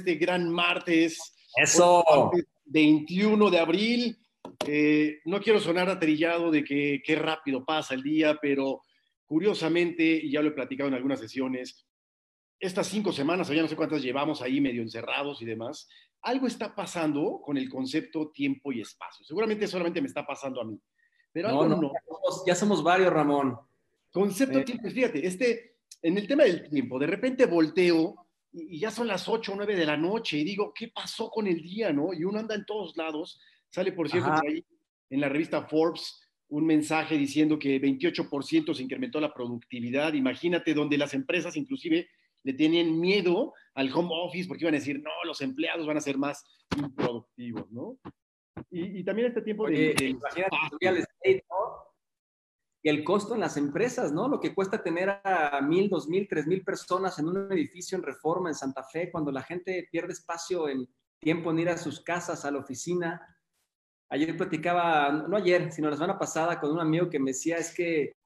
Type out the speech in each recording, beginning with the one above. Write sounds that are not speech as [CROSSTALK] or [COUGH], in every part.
este gran martes. Eso. 21 de abril. Eh, no quiero sonar aterillado de que qué rápido pasa el día, pero curiosamente, y ya lo he platicado en algunas sesiones, estas cinco semanas, ya no sé cuántas llevamos ahí medio encerrados y demás, algo está pasando con el concepto tiempo y espacio. Seguramente solamente me está pasando a mí. Pero no, no, Ya, somos, varios, Ramón. Concepto eh. tiempo, fíjate, este, en el tema del tiempo, de repente volteo y, ya son las 8 o 9 de la noche y digo, ¿qué pasó con el día, no? Y uno anda en todos lados. Sale, por cierto, ahí en la revista Forbes un mensaje diciendo que 28% se incrementó la productividad. Imagínate donde las empresas inclusive le tienen miedo al home office porque iban a decir, no, los empleados van a ser más improductivos, ¿no? Y, también este tiempo de... Imagínate, y el costo en las empresas, ¿no? Lo que cuesta tener a mil, dos mil, tres mil personas en un edificio en reforma en Santa Fe, cuando la gente pierde espacio en tiempo en ir a sus casas, a la oficina. Ayer platicaba, no ayer, sino la semana pasada, con un amigo que me decía, es que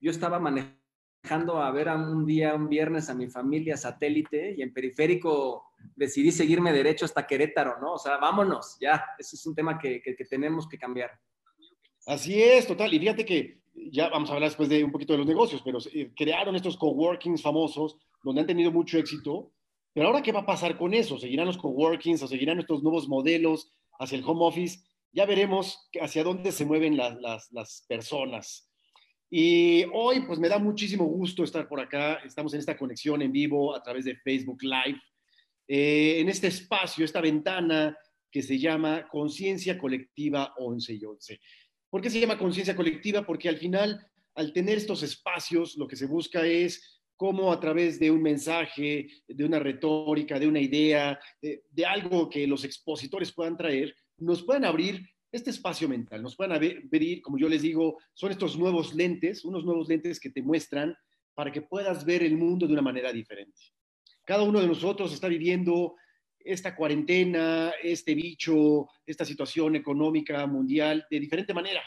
yo estaba manejando a ver a un día, un viernes a mi familia satélite y en periférico decidí seguirme derecho hasta Querétaro, ¿no? O sea, vámonos, ya, ese es un tema que, que tenemos que cambiar. Así es, total. Y fíjate que ya vamos a hablar después de un poquito de los negocios, pero eh, crearon estos coworkings famosos donde han tenido mucho éxito. Pero ahora, ¿qué va a pasar con eso? ¿Seguirán los coworkings o seguirán estos nuevos modelos hacia el home office? Ya veremos hacia dónde se mueven las, personas. Y hoy, pues me da muchísimo gusto estar por acá. Estamos en esta conexión en vivo a través de Facebook Live, eh, en este espacio, esta ventana que se llama Conciencia Colectiva 11 y 11. ¿Por qué se llama conciencia colectiva? Porque al final, al tener estos espacios, lo que se busca es cómo a través de un mensaje, de una retórica, de una idea, de, algo que los expositores puedan traer, nos puedan abrir este espacio mental, nos puedan abrir, como yo les digo, son estos nuevos lentes, unos nuevos lentes que te muestran para que puedas ver el mundo de una manera diferente. Cada uno de nosotros está viviendo esta cuarentena, este bicho, esta situación económica mundial de diferente manera.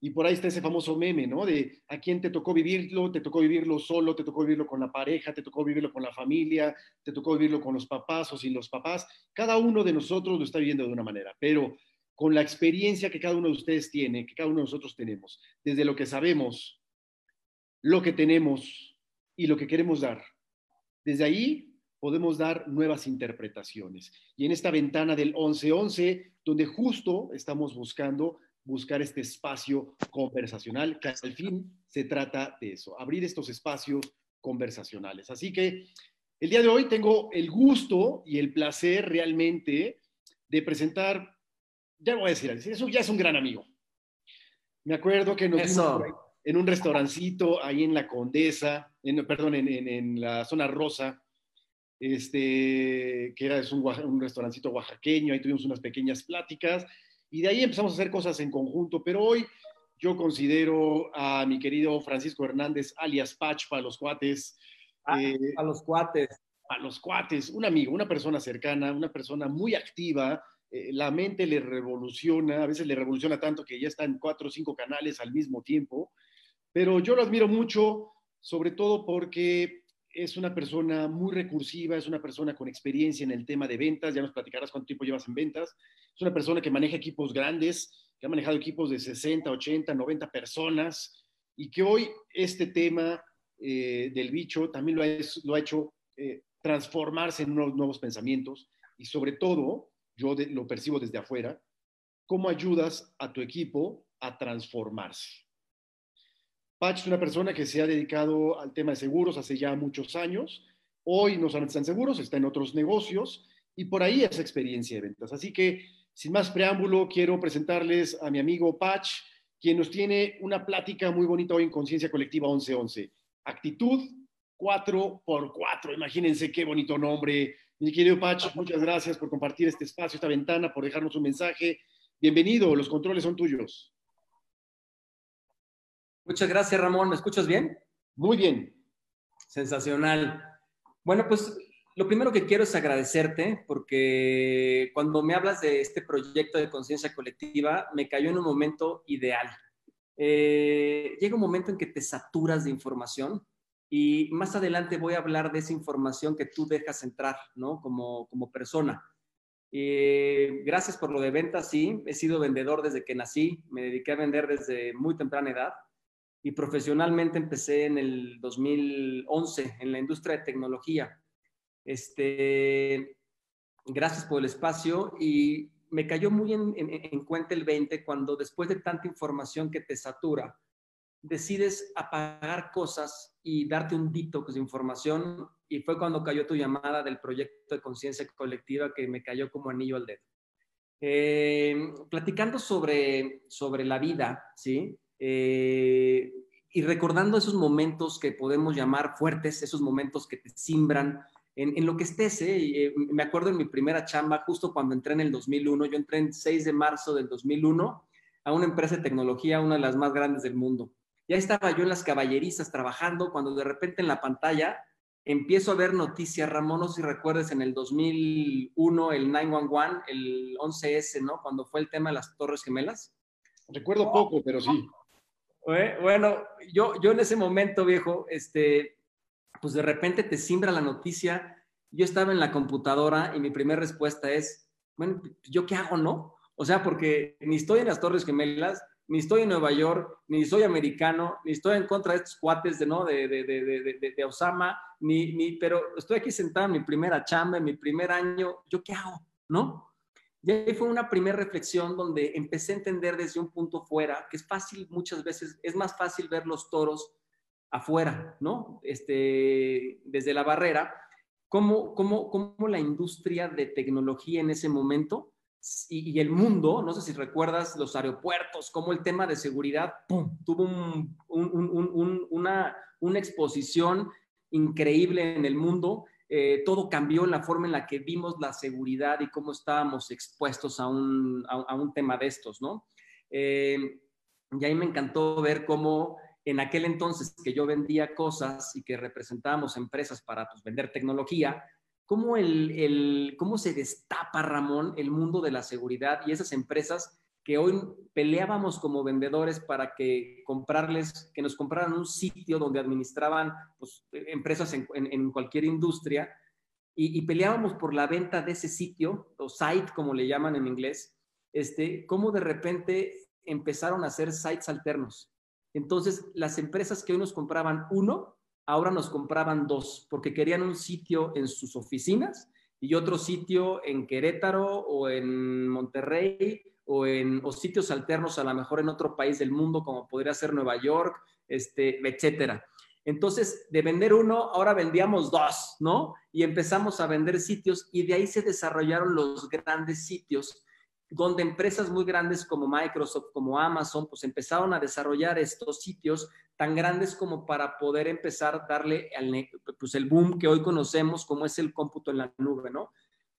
Y por ahí está ese famoso meme, ¿no? De a quién te tocó vivirlo, te tocó vivirlo solo, te tocó vivirlo con la pareja, te tocó vivirlo con la familia, te tocó vivirlo con los papás o sin los papás. Cada uno de nosotros lo está viviendo de una manera, pero con la experiencia que cada uno de ustedes tiene, que cada uno de nosotros tenemos, desde lo que sabemos, lo que tenemos y lo que queremos dar. Desde ahí podemos dar nuevas interpretaciones. Y en esta ventana del 11-11, donde justo estamos buscando buscar este espacio conversacional, que al fin se trata de eso, abrir estos espacios conversacionales. Así que el día de hoy tengo el gusto y el placer realmente de presentar, ya voy a decir, eso ya es un gran amigo. Me acuerdo que nos en un restaurancito ahí en la Condesa, en, perdón, en, en la zona rosa, este, que era es un, un restaurancito oaxaqueño, ahí tuvimos unas pequeñas pláticas y de ahí empezamos a hacer cosas en conjunto, pero hoy yo considero a mi querido Francisco Hernández, alias Patch para los cuates. Ah, eh, a los cuates. A los cuates, un amigo, una persona cercana, una persona muy activa, eh, la mente le revoluciona, a veces le revoluciona tanto que ya está en cuatro o cinco canales al mismo tiempo, pero yo lo admiro mucho, sobre todo porque es una persona muy recursiva, es una persona con experiencia en el tema de ventas, ya nos platicarás cuánto tiempo llevas en ventas, es una persona que maneja equipos grandes, que ha manejado equipos de 60, 80, 90 personas y que hoy este tema eh, del bicho también lo ha, hecho eh, transformarse en unos nuevos pensamientos y sobre todo, yo lo percibo desde afuera, cómo ayudas a tu equipo a transformarse. Patch es una persona que se ha dedicado al tema de seguros hace ya muchos años. Hoy no solamente está en seguros, está en otros negocios y por ahí es experiencia de ventas. Así que, sin más preámbulo, quiero presentarles a mi amigo Patch, quien nos tiene una plática muy bonita hoy en Conciencia Colectiva 1111. Actitud 4x4. Imagínense qué bonito nombre. Mi querido Patch, muchas gracias por compartir este espacio, esta ventana, por dejarnos un mensaje. Bienvenido, los controles son tuyos. Muchas gracias, Ramón. ¿Me escuchas bien? Muy bien. Sensacional. Bueno, pues lo primero que quiero es agradecerte porque cuando me hablas de este proyecto de conciencia colectiva, me cayó en un momento ideal. Eh, llega un momento en que te saturas de información Y más adelante voy a hablar de esa información que tú dejas entrar, ¿no? Como, como persona. Eh, gracias por lo de ventas, sí. He sido vendedor desde que nací. Me dediqué a vender desde muy temprana edad. Y profesionalmente empecé en el 2011 en la industria de tecnología. Este, gracias por el espacio. Y me cayó muy en, en cuenta el 20 cuando después de tanta información que te satura, decides apagar cosas y darte un detox de información y fue cuando cayó tu llamada del proyecto de conciencia colectiva que me cayó como anillo al dedo. Eh, platicando sobre, sobre la vida, ¿sí? Eh, y recordando esos momentos que podemos llamar fuertes, esos momentos que te simbran en, en lo que estés. ¿eh? me acuerdo en mi primera chamba, justo cuando entré en el 2001, yo entré en 6 de marzo del 2001 a una empresa de tecnología, una de las más grandes del mundo. Ya estaba yo en las caballerizas trabajando cuando de repente en la pantalla empiezo a ver noticias, Ramón, no sé si recuerdes en el 2001, el 911, el 11S, ¿no? Cuando fue el tema de las Torres Gemelas. Recuerdo poco, pero sí. Bueno, yo, yo en ese momento, viejo, este, pues de repente te simbra la noticia. Yo estaba en la computadora y mi primera respuesta es, bueno, ¿yo qué hago, no? O sea, porque ni estoy en las Torres Gemelas, ni estoy en Nueva York, ni soy americano, ni estoy en contra de estos cuates de, ¿no? de, de, de, de Osama, ni, ni, pero estoy aquí sentado en mi primera chamba, en mi primer año, ¿yo qué hago? ¿No? Y ahí fue una primera reflexión donde empecé a entender desde un punto fuera, que es fácil muchas veces, es más fácil ver los toros afuera, ¿no? Este, desde la barrera, cómo, cómo, cómo la industria de tecnología en ese momento y, el mundo, no sé si recuerdas los aeropuertos, cómo el tema de seguridad tuvo una, una, exposición increíble en el mundo. Eh, todo cambió en la forma en la que vimos la seguridad y cómo estábamos expuestos a un, a, un tema de estos, ¿no? Eh, y ahí me encantó ver cómo en aquel entonces que yo vendía cosas y que representábamos empresas para pues, vender tecnología, cómo, el, cómo se destapa, Ramón, el mundo de la seguridad y esas empresas que hoy peleábamos como vendedores para que comprarles, que nos compraran un sitio donde administraban pues, empresas en, cualquier industria y, peleábamos por la venta de ese sitio, o site como le llaman en inglés, este, cómo de repente empezaron a hacer sites alternos. Entonces, las empresas que hoy nos compraban uno, ahora nos compraban dos, porque querían un sitio en sus oficinas y otro sitio en Querétaro o en Monterrey o en sitios alternos a lo mejor en otro país del mundo como podría ser Nueva York, este, etcétera. Entonces, de vender uno, ahora vendíamos dos, ¿no? Y empezamos a vender sitios y de ahí se desarrollaron los grandes sitios donde empresas muy grandes como Microsoft, como Amazon, pues empezaron a desarrollar estos sitios tan grandes como para poder empezar a darle al, pues el boom que hoy conocemos como es el cómputo en la nube, ¿no?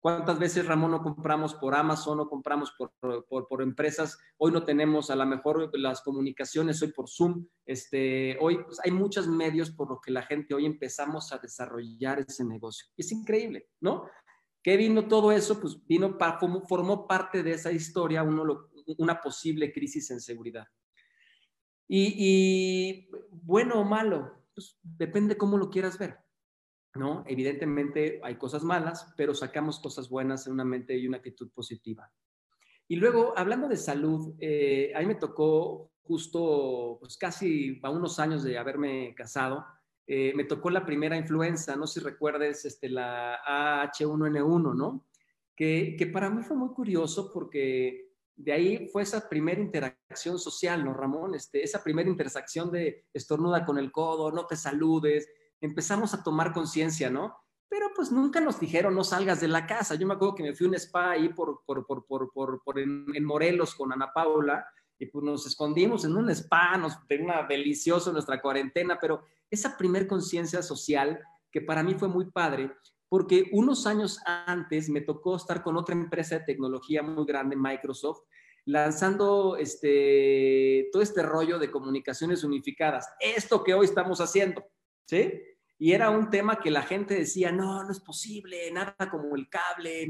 ¿Cuántas veces, Ramón, no compramos por Amazon o compramos por, por, por, empresas? Hoy no tenemos a lo mejor las comunicaciones, hoy por Zoom. Este, hoy pues, hay muchos medios por los que la gente hoy empezamos a desarrollar ese negocio. es increíble, ¿no? ¿Qué vino todo eso? Pues vino, formó parte de esa historia, uno, una posible crisis en seguridad. Y, bueno o malo, pues depende cómo lo quieras ver, ¿no? Evidentemente hay cosas malas, pero sacamos cosas buenas en una mente y una actitud positiva. Y luego, hablando de salud, eh, a mí me tocó justo, pues casi a unos años de haberme casado, eh, me tocó la primera influenza, no si recuerdes, este, la AH1N1, ¿no? Que, que para mí fue muy curioso porque de ahí fue esa primera interacción social, ¿no, Ramón? Este, esa primera intersección de estornuda con el codo, no te saludes, empezamos a tomar conciencia, ¿no? Pero pues nunca nos dijeron no salgas de la casa. Yo me acuerdo que me fui a un spa ahí por, por, por, por, por en, en, Morelos con Ana Paula y pues nos escondimos en un spa, nos una delicioso nuestra cuarentena, pero esa primer conciencia social que para mí fue muy padre, porque unos años antes me tocó estar con otra empresa de tecnología muy grande, Microsoft, lanzando este, todo este rollo de comunicaciones unificadas, esto que hoy estamos haciendo, ¿sí? Y era un tema que la gente decía, no, no es posible, nada como el cable,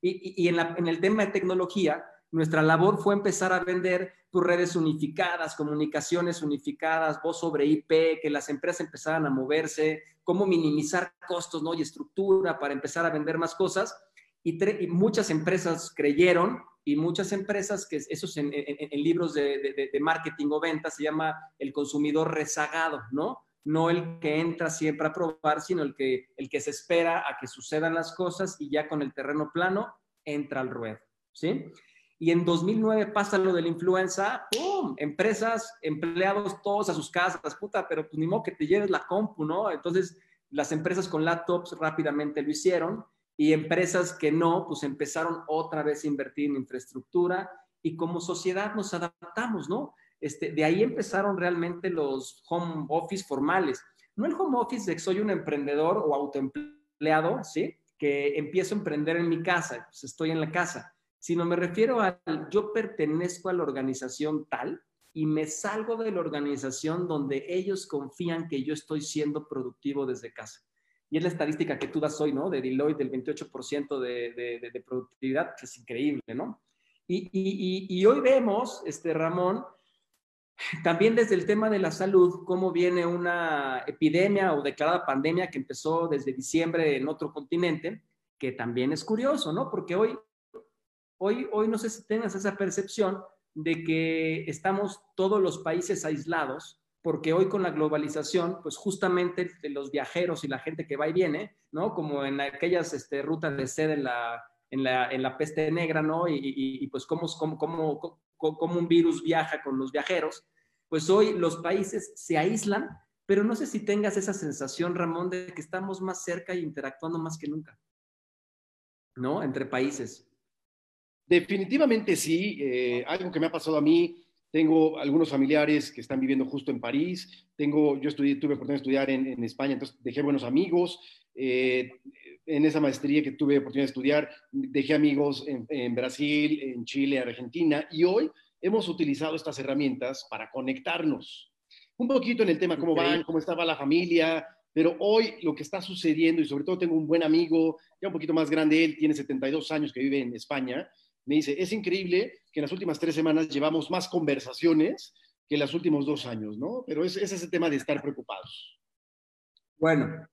y, en, en el tema de tecnología, nuestra labor fue empezar a vender tus redes unificadas, comunicaciones unificadas, voz sobre IP, que las empresas empezaran a moverse, cómo minimizar costos ¿no? y estructura para empezar a vender más cosas. Y, muchas empresas creyeron y muchas empresas, que eso en, en, libros de, de, marketing o ventas se llama el consumidor rezagado, ¿no? No el que entra siempre a probar, sino el que, el que se espera a que sucedan las cosas y ya con el terreno plano entra al ruedo, ¿sí? Y en 2009 pasa lo de la influenza, ¡pum! Empresas, empleados, todos a sus casas, puta, pero pues ni modo que te lleves la compu, ¿no? Entonces, las empresas con laptops rápidamente lo hicieron y empresas que no, pues empezaron otra vez a invertir en infraestructura y como sociedad nos adaptamos, ¿no? Este, de ahí empezaron realmente los home office formales. No el home office de que soy un emprendedor o autoempleado, ¿sí? Que empiezo a emprender en mi casa, pues estoy en la casa sino me refiero a yo pertenezco a la organización tal y me salgo de la organización donde ellos confían que yo estoy siendo productivo desde casa. Y es la estadística que tú das hoy, ¿no? De Deloitte, del 28% de, de, productividad, que es increíble, ¿no? Y, y, y, hoy vemos, este, Ramón, también desde el tema de la salud, cómo viene una epidemia o declarada pandemia que empezó desde diciembre en otro continente, que también es curioso, ¿no? Porque hoy Hoy, hoy no sé si tengas esa percepción de que estamos todos los países aislados, porque hoy con la globalización, pues justamente los viajeros y la gente que va y viene, ¿no? Como en aquellas este, rutas de sed en la, en la, en la peste negra, ¿no? Y, y, pues cómo, cómo, cómo, cómo un virus viaja con los viajeros, pues hoy los países se aíslan, pero no sé si tengas esa sensación, Ramón, de que estamos más cerca y interactuando más que nunca, ¿no? Entre países. Definitivamente sí, eh, algo que me ha pasado a mí, tengo algunos familiares que están viviendo justo en París, tengo, yo estudié, tuve oportunidad de estudiar en, España, entonces dejé buenos amigos, eh, en esa maestría que tuve oportunidad de estudiar, dejé amigos en, Brasil, en Chile, Argentina, y hoy hemos utilizado estas herramientas para conectarnos. Un poquito en el tema cómo van, cómo estaba la familia, pero hoy lo que está sucediendo, y sobre todo tengo un buen amigo, ya un poquito más grande, él tiene 72 años que vive en España, me dice, es increíble que en las últimas tres semanas llevamos más conversaciones que en los últimos dos años, ¿no? Pero es, es ese tema de estar preocupados. Bueno,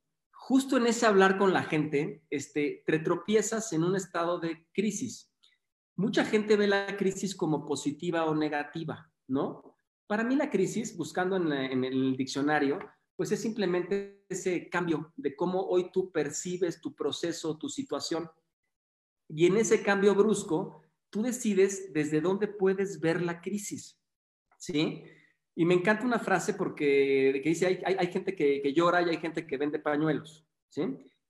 justo en ese hablar con la gente, este, te tropiezas en un estado de crisis. Mucha gente ve la crisis como positiva o negativa, ¿no? Para mí la crisis, buscando en, en el diccionario, pues es simplemente ese cambio de cómo hoy tú percibes tu proceso, tu situación. Y en ese cambio brusco, tú decides desde dónde puedes ver la crisis. ¿Sí? Y me encanta una frase porque que dice, hay, hay, gente que, llora y hay gente que vende pañuelos. ¿Sí?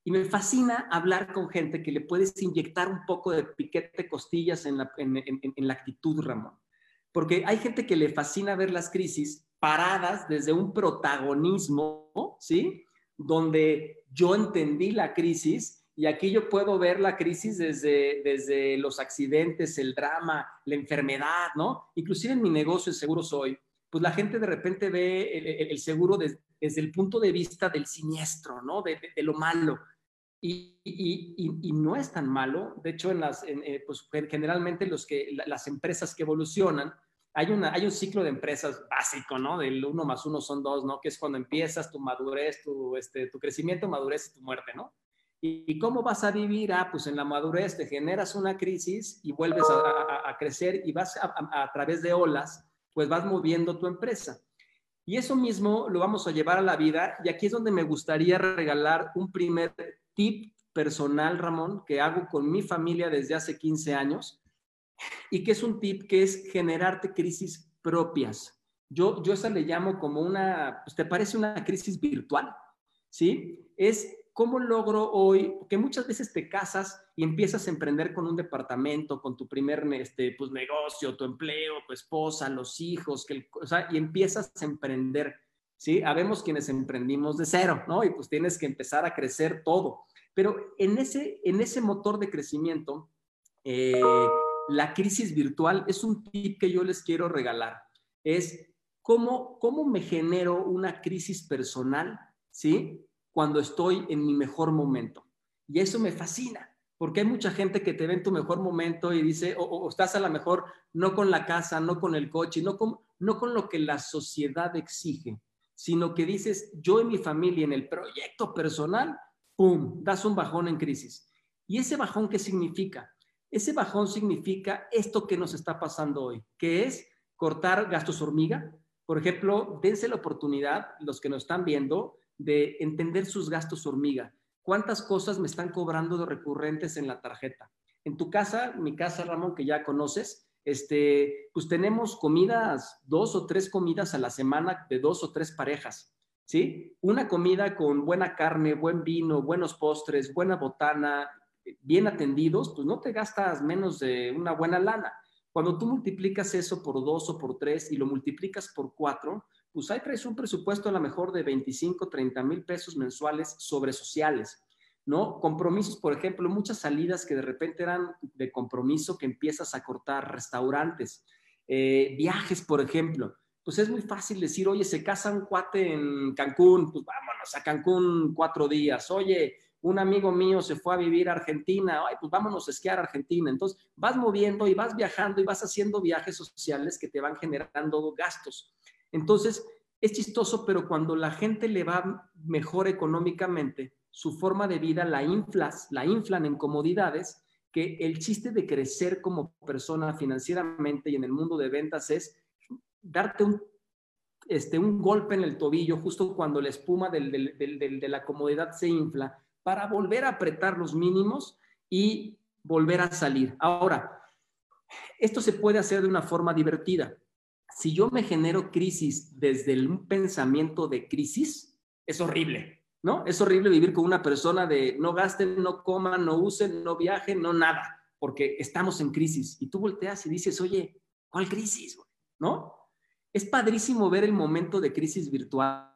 Y me fascina hablar con gente que le puedes inyectar un poco de piquete costillas en la, en, en la actitud, Ramón. Porque hay gente que le fascina ver las crisis paradas desde un protagonismo, ¿sí? Donde yo entendí la crisis y aquí yo puedo ver la crisis desde, desde los accidentes, el drama, la enfermedad, ¿no? Inclusive en mi negocio de seguros hoy, pues la gente de repente ve el, seguro desde el punto de vista del siniestro, ¿no? De, lo malo. Y, no es tan malo. De hecho, en las, eh, pues generalmente los que, las empresas que evolucionan, hay, una, hay un ciclo de empresas básico, ¿no? Del uno más uno son dos, ¿no? Que es cuando empiezas tu madurez, tu, este, tu crecimiento, madurez y tu muerte, ¿no? ¿Y cómo vas a vivir? Ah, pues en la madurez te generas una crisis y vuelves a, crecer y vas a, través de olas, pues vas moviendo tu empresa. Y eso mismo lo vamos a llevar a la vida y aquí es donde me gustaría regalar un primer tip personal, Ramón, que hago con mi familia desde hace 15 años y que es un tip que es generarte crisis propias. Yo, yo esa le llamo como una, pues te parece una crisis virtual, ¿sí? Es ¿cómo logro hoy? Que muchas veces te casas y empiezas a emprender con un departamento, con tu primer este, pues, negocio, tu empleo, tu esposa, los hijos, que o sea, y empiezas a emprender, ¿sí? Habemos quienes emprendimos de cero, ¿no? Y pues tienes que empezar a crecer todo. Pero en ese, en ese motor de crecimiento, eh, la crisis virtual es un tip que yo les quiero regalar. Es cómo, cómo me genero una crisis personal, ¿sí? Cuando estoy en mi mejor momento. Y eso me fascina, porque hay mucha gente que te ve en tu mejor momento y dice, o, estás a lo mejor no con la casa, no con el coche, no con, no con lo que la sociedad exige, sino que dices, yo y mi familia en el proyecto personal, ¡pum!, das un bajón en crisis. ¿Y ese bajón qué significa? Ese bajón significa esto que nos está pasando hoy, que es cortar gastos hormiga. Por ejemplo, dense la oportunidad, los que nos están viendo, de entender sus gastos hormiga cuántas cosas me están cobrando de recurrentes en la tarjeta. En tu casa, mi casa, Ramón, que ya conoces, este, pues tenemos comidas, dos o tres comidas a la semana de dos o tres parejas, ¿sí? Una comida con buena carne, buen vino, buenos postres, buena botana, bien atendidos, pues no te gastas menos de una buena lana. Cuando tú multiplicas eso por dos o por tres y lo multiplicas por cuatro, pues ahí traes un presupuesto a lo mejor de 25, 30 mil pesos mensuales sobre sociales, ¿no? Compromisos, por ejemplo, muchas salidas que de repente eran de compromiso que empiezas a cortar, restaurantes, eh, viajes, por ejemplo. Pues es muy fácil decir, oye, se casa un cuate en Cancún, pues vámonos a Cancún cuatro días. Oye, un amigo mío se fue a vivir a Argentina, ay, pues vámonos a esquiar a Argentina. Entonces, vas moviendo y vas viajando y vas haciendo viajes sociales que te van generando gastos. Entonces, es chistoso, pero cuando la gente le va mejor económicamente, su forma de vida la inflas, la inflan en comodidades, que el chiste de crecer como persona financieramente y en el mundo de ventas es darte un, este, un golpe en el tobillo justo cuando la espuma de la comodidad se infla para volver a apretar los mínimos y volver a salir. Ahora, esto se puede hacer de una forma divertida si yo me genero crisis desde un pensamiento de crisis, es horrible, ¿no? Es horrible vivir con una persona de no gasten, no coman, no usen, no viajen, no nada, porque estamos en crisis. Y tú volteas y dices, oye, ¿cuál crisis? ¿No? Es padrísimo ver el momento de crisis virtual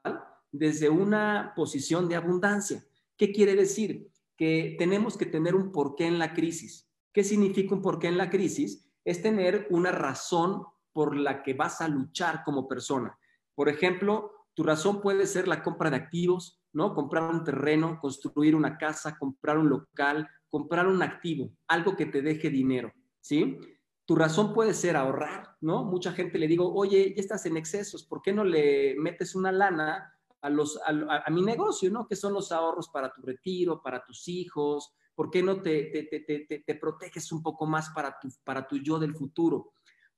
desde una posición de abundancia. ¿Qué quiere decir? Que tenemos que tener un porqué en la crisis. ¿Qué significa un porqué en la crisis? Es tener una razón por la que vas a luchar como persona. Por ejemplo, tu razón puede ser la compra de activos, ¿no? Comprar un terreno, construir una casa, comprar un local, comprar un activo, algo que te deje dinero, ¿sí? Tu razón puede ser ahorrar, ¿no? Mucha gente le digo, oye, ya estás en excesos, ¿por qué no le metes una lana a, mi negocio, ¿no? Que son los ahorros para tu retiro, para tus hijos, ¿por qué no te, te, te proteges un poco más para tu, para tu yo del futuro?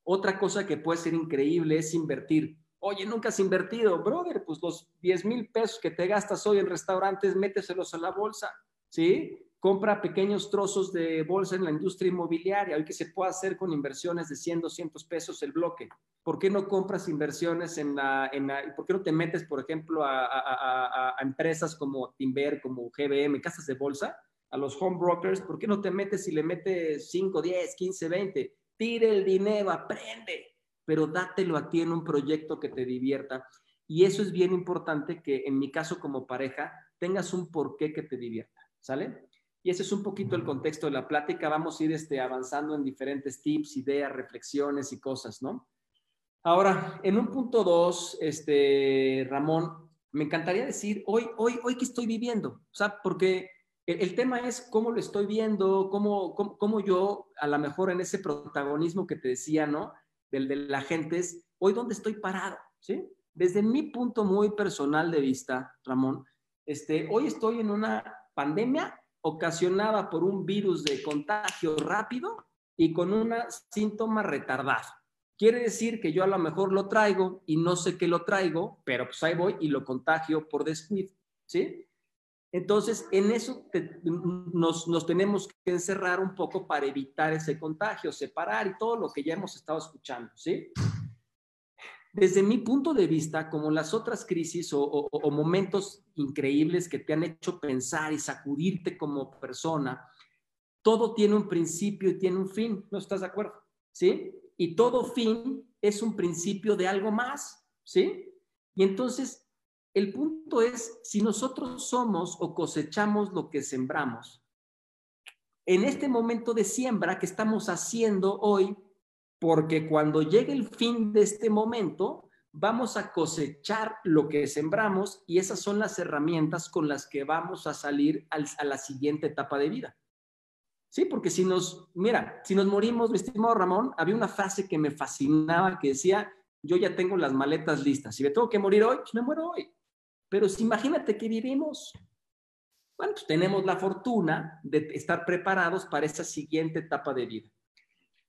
Otra cosa que puede ser increíble es invertir. Oye, nunca has invertido, brother, pues los 10 mil pesos que te gastas hoy en restaurantes, méteselos a la bolsa, ¿sí? Compra pequeños trozos de bolsa en la industria inmobiliaria, hoy que se puede hacer con inversiones de 100, 200 pesos el bloque. ¿Por qué no compras inversiones en la, en por qué no te metes, por ejemplo, a, a, a empresas como Timber, como GBM, casas de bolsa, a los home brokers? ¿Por qué no te metes y le metes 5, 10, 15, 20? Tire el dinero, aprende, pero dátelo a ti en un proyecto que te divierta. Y eso es bien importante que en mi caso como pareja tengas un porqué que te divierta, ¿sale? Y ese es un poquito el contexto de la plática. Vamos a ir este, avanzando en diferentes tips, ideas, reflexiones y cosas, ¿no? Ahora, en un punto dos, este, Ramón, me encantaría decir, hoy, hoy, hoy, ¿qué estoy viviendo? O sea, porque el, tema es cómo lo estoy viendo, cómo, cómo, yo, a lo mejor en ese protagonismo que te decía, ¿no? Del de la gente es, hoy dónde estoy parado, ¿sí? Desde mi punto muy personal de vista, Ramón, este, hoy estoy en una pandemia ocasionada por un virus de contagio rápido y con un síntoma retardado. Quiere decir que yo a lo mejor lo traigo y no sé que lo traigo, pero pues ahí voy y lo contagio por descuido, ¿sí? Entonces, en eso nos, tenemos que encerrar un poco para evitar ese contagio, separar y todo lo que ya hemos estado escuchando, ¿sí? Desde mi punto de vista, como las otras crisis o, momentos increíbles que te han hecho pensar y sacudirte como persona, todo tiene un principio y tiene un fin, ¿no estás de acuerdo? ¿Sí? Y todo fin es un principio de algo más, ¿sí? Y entonces el punto es, si nosotros somos o cosechamos lo que sembramos, en este momento de siembra que estamos haciendo hoy, porque cuando llegue el fin de este momento, vamos a cosechar lo que sembramos y esas son las herramientas con las que vamos a salir a la siguiente etapa de vida. Sí, porque si nos, mira, si nos morimos, mi estimado Ramón, había una frase que me fascinaba que decía, yo ya tengo las maletas listas. Si me tengo que morir hoy, pues me muero hoy. Pero si imagínate que vivimos. Bueno, pues tenemos la fortuna de estar preparados para esa siguiente etapa de vida.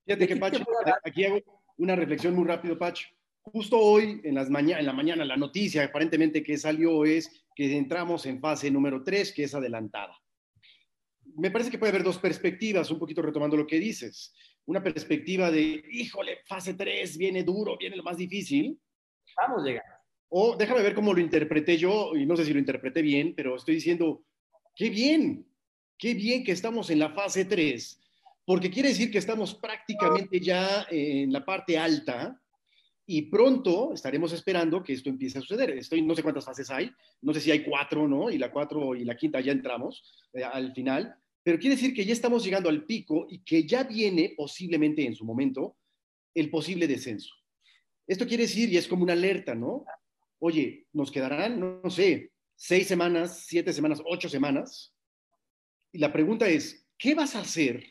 Fíjate que, Pacho, aquí hago una reflexión muy rápido, Pacho. Justo hoy, en, las en la mañana, la noticia aparentemente que salió es que entramos en fase número 3, que es adelantada me parece que puede haber dos perspectivas, un poquito retomando lo que dices. Una perspectiva de, híjole, fase 3, viene duro, viene lo más difícil. Vamos a llegar. O déjame ver cómo lo interpreté yo, y no sé si lo interpreté bien, pero estoy diciendo, qué bien, qué bien que estamos en la fase 3, porque quiere decir que estamos prácticamente ya en la parte alta y pronto estaremos esperando que esto empiece a suceder. Estoy, no sé cuántas fases hay, no sé si hay cuatro, ¿no? Y la cuatro y la quinta ya entramos eh, al final, pero quiere decir que ya estamos llegando al pico y que ya viene posiblemente en su momento el posible descenso. Esto quiere decir, y es como una alerta, ¿no? Oye, nos quedarán, no, sé, seis semanas, siete semanas, ocho semanas. Y la pregunta es, ¿qué vas a hacer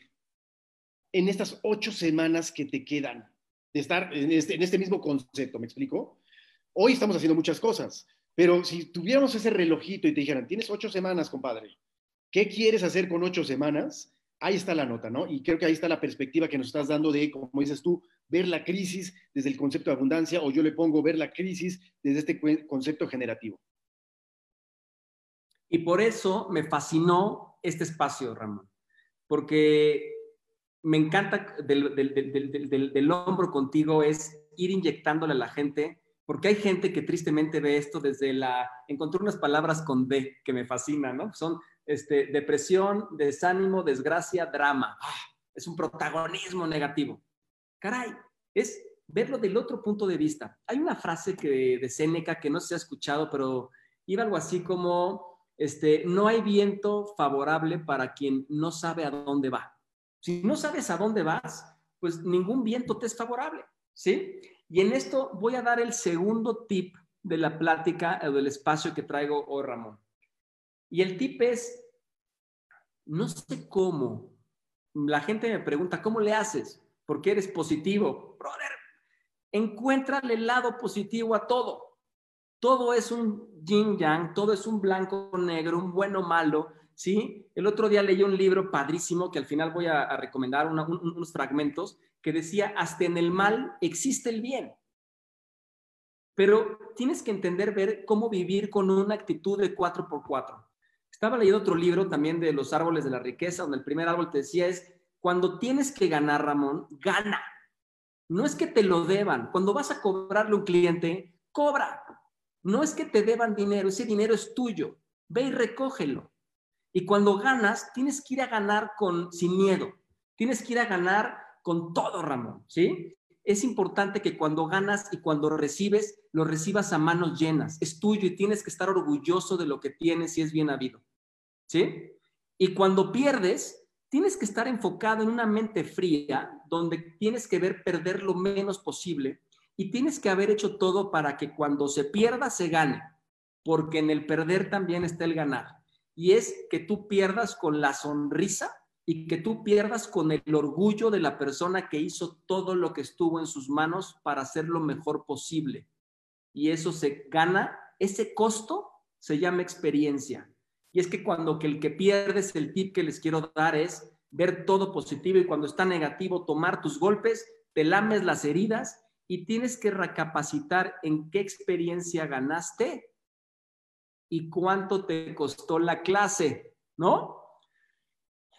en estas ocho semanas que te quedan de estar en este, en este mismo concepto? ¿Me explico? Hoy estamos haciendo muchas cosas, pero si tuviéramos ese relojito y te dijeran, tienes ocho semanas, compadre, ¿Qué quieres hacer con ocho semanas? Ahí está la nota, ¿no? Y creo que ahí está la perspectiva que nos estás dando de, como dices tú, ver la crisis desde el concepto de abundancia o yo le pongo ver la crisis desde este concepto generativo. Y por eso me fascinó este espacio, Ramón, porque me encanta del, del, hombro contigo es ir inyectándole a la gente, porque hay gente que tristemente ve esto desde la, encontré unas palabras con D que me fascinan, ¿no? Son este, depresión, desánimo, desgracia, drama. Ah, es un protagonismo negativo. Caray, es verlo del otro punto de vista. Hay una frase que, de Séneca que no se ha escuchado, pero iba algo así como, este, no hay viento favorable para quien no sabe a dónde va. Si no sabes a dónde vas, pues ningún viento te es favorable, ¿sí? Y en esto voy a dar el segundo tip de la plática o del espacio que traigo hoy, Ramón. Y el tip es, no sé cómo. La gente me pregunta, ¿cómo le haces? Porque eres positivo. Brother, encuéntrale el lado positivo a todo. Todo es un yin yang, todo es un blanco negro, un bueno malo, ¿sí? El otro día leí un libro padrísimo que al final voy a, recomendar unos fragmentos que decía, hasta en el mal existe el bien. Pero tienes que entender, ver cómo vivir con una actitud de 4x4. Estaba leyendo otro libro también de los árboles de la riqueza, donde el primer árbol te decía es, cuando tienes que ganar, Ramón, gana. No es que te lo deban. Cuando vas a cobrarle a un cliente, cobra. No es que te deban dinero, ese dinero es tuyo. Ve y recógelo. Y cuando ganas, tienes que ir a ganar con, sin miedo. Tienes que ir a ganar con todo, Ramón, ¿sí? Es importante que cuando ganas y cuando recibes, lo recibas a manos llenas. Es tuyo y tienes que estar orgulloso de lo que tienes y es bien habido. ¿sí? Y cuando pierdes, tienes que estar enfocado en una mente fría, donde tienes que ver perder lo menos posible y tienes que haber hecho todo para que cuando se pierda, se gane, porque en el perder también está el ganar. Y es que tú pierdas con la sonrisa y que tú pierdas con el orgullo de la persona que hizo todo lo que estuvo en sus manos para hacer lo mejor posible. Y eso se gana, ese costo se llama experiencia. Y es que cuando que el que pierdes, el tip que les quiero dar es ver todo positivo y cuando está negativo, tomar tus golpes, te lames las heridas y tienes que recapacitar en qué experiencia ganaste y cuánto te costó la clase, ¿no?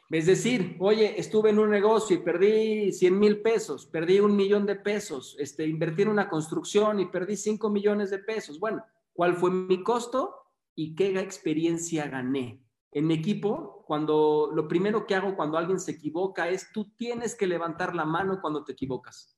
Es decir, oye, estuve en un negocio y perdí 100 mil pesos, perdí un millón de pesos, este, invertí en una construcción y perdí 5 millones de pesos. Bueno, ¿cuál fue mi costo? y qué experiencia gané. En equipo, cuando lo primero que hago cuando alguien se equivoca es tú tienes que levantar la mano cuando te equivocas.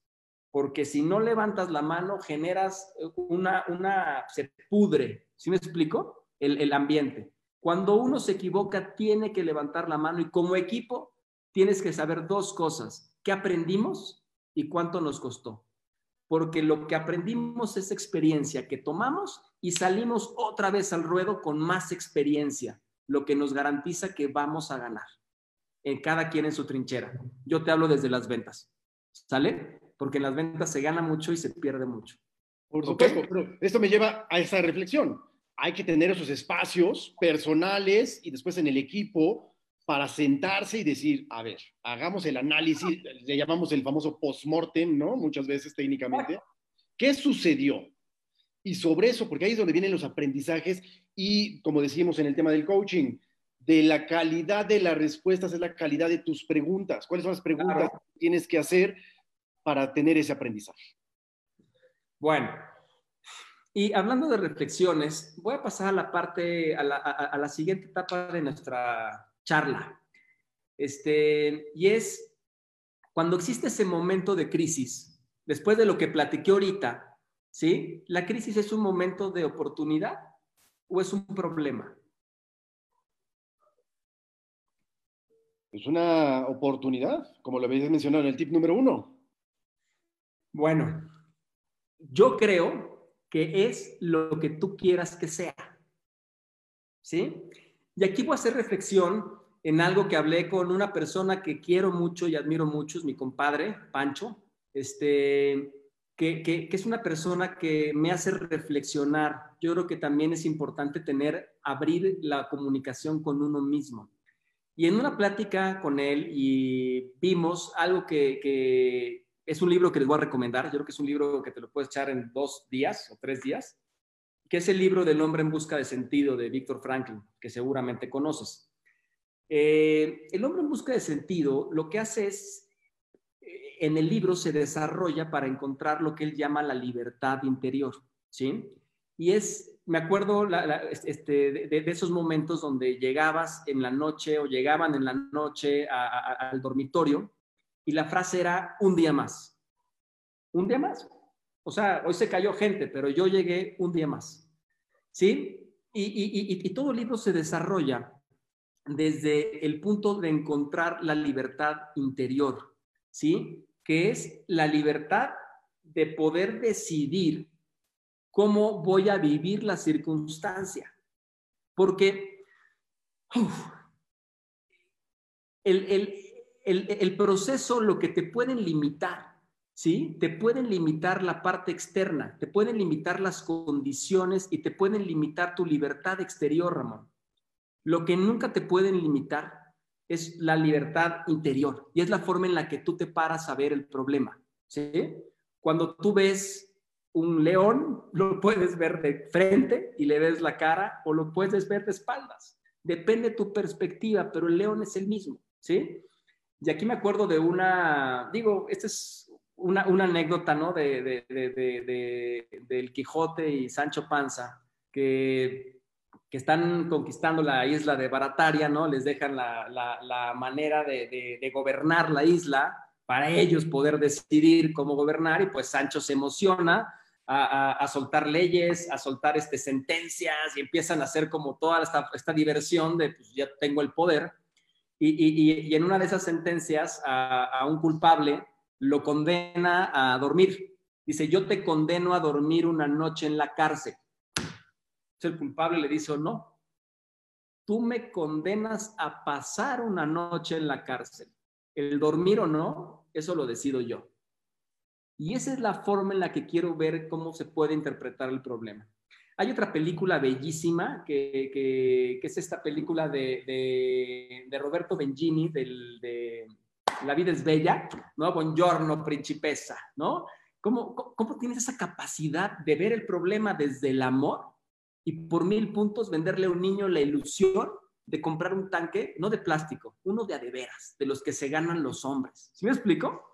Porque si no levantas la mano, generas una, una, se pudre. ¿Sí me explico? El, el ambiente. Cuando uno se equivoca, tiene que levantar la mano y como equipo tienes que saber dos cosas. ¿Qué aprendimos y cuánto nos costó? Porque lo que aprendimos es experiencia que tomamos y salimos otra vez al ruedo con más experiencia, lo que nos garantiza que vamos a ganar. en cada quien en su trinchera. Yo te hablo desde las ventas, ¿sale? Porque en las ventas se gana mucho y se pierde mucho. Por supuesto, pero esto me lleva a esa reflexión. Hay que tener esos espacios personales y después en el equipo para sentarse y decir, a ver, hagamos el análisis, le llamamos el famoso post-mortem, ¿no? Muchas veces técnicamente. ¿Qué sucedió? Y sobre eso, porque ahí es donde vienen los aprendizajes y, como decimos en el tema del coaching, de la calidad de las respuestas es la calidad de tus preguntas. ¿Cuáles son las preguntas que tienes que hacer para tener ese aprendizaje? Bueno, y hablando de reflexiones, voy a pasar a la parte, a la, a la siguiente etapa de nuestra charla. Este, y es cuando existe ese momento de crisis, después de lo que platiqué ahorita, ¿sí? ¿La crisis es un momento de oportunidad o es un problema? Es una oportunidad, como lo habéis mencionado en el tip número uno. Bueno, yo creo que es lo que tú quieras que sea. ¿Sí? Y aquí voy a hacer reflexión en algo que hablé con una persona que quiero mucho y admiro mucho, es mi compadre, Pancho, este, que, que, es una persona que me hace reflexionar. Yo creo que también es importante tener, abrir la comunicación con uno mismo. Y en una plática con él y vimos algo que, que es un libro que les voy a recomendar, yo creo que es un libro que te lo puedes echar en dos días o tres días, que es el libro del hombre en busca de sentido de Víctor Franklin, que seguramente conoces. Eh, el hombre en busca de sentido lo que hace es, eh, en el libro se desarrolla para encontrar lo que él llama la libertad interior, ¿sí? Y es, me acuerdo este, de, esos momentos donde llegabas en la noche o llegaban en la noche al dormitorio y la frase era un día más. Un día más. O sea, hoy se cayó gente, pero yo llegué un día más. ¿Sí? Y, y todo el libro se desarrolla desde el punto de encontrar la libertad interior, ¿sí? Que es la libertad de poder decidir cómo voy a vivir la circunstancia. Porque el, el, proceso, lo que te pueden limitar, ¿sí? Te pueden limitar la parte externa, te pueden limitar las condiciones y te pueden limitar tu libertad exterior, Ramón. Lo que nunca te pueden limitar es la libertad interior y es la forma en la que tú te paras a ver el problema. ¿sí? Cuando tú ves un león, lo puedes ver de frente y le ves la cara o lo puedes ver de espaldas. Depende de tu perspectiva, pero el león es el mismo. ¿sí? Y aquí me acuerdo de una, digo, esta es una, anécdota, ¿no? De, de, del Quijote y Sancho Panza, que que están conquistando la isla de Barataria, ¿no? Les dejan la, manera de, gobernar la isla para ellos poder decidir cómo gobernar y pues Sancho se emociona a, soltar leyes, a soltar este, sentencias y empiezan a hacer como toda esta, diversión de pues ya tengo el poder. Y, en una de esas sentencias a un culpable lo condena a dormir. Dice, yo te condeno a dormir una noche en la cárcel el culpable le dice, o no, tú me condenas a pasar una noche en la cárcel. El dormir o no, eso lo decido yo. Y esa es la forma en la que quiero ver cómo se puede interpretar el problema. Hay otra película bellísima que, es esta película de, Roberto Benigni, de La vida es bella, ¿no? Buongiorno, principessa, ¿no? ¿Cómo, ¿Cómo tienes esa capacidad de ver el problema desde el amor y por mil puntos venderle a un niño la ilusión de comprar un tanque, no de plástico, uno de adeveras, de los que se ganan los hombres. ¿Sí me explico?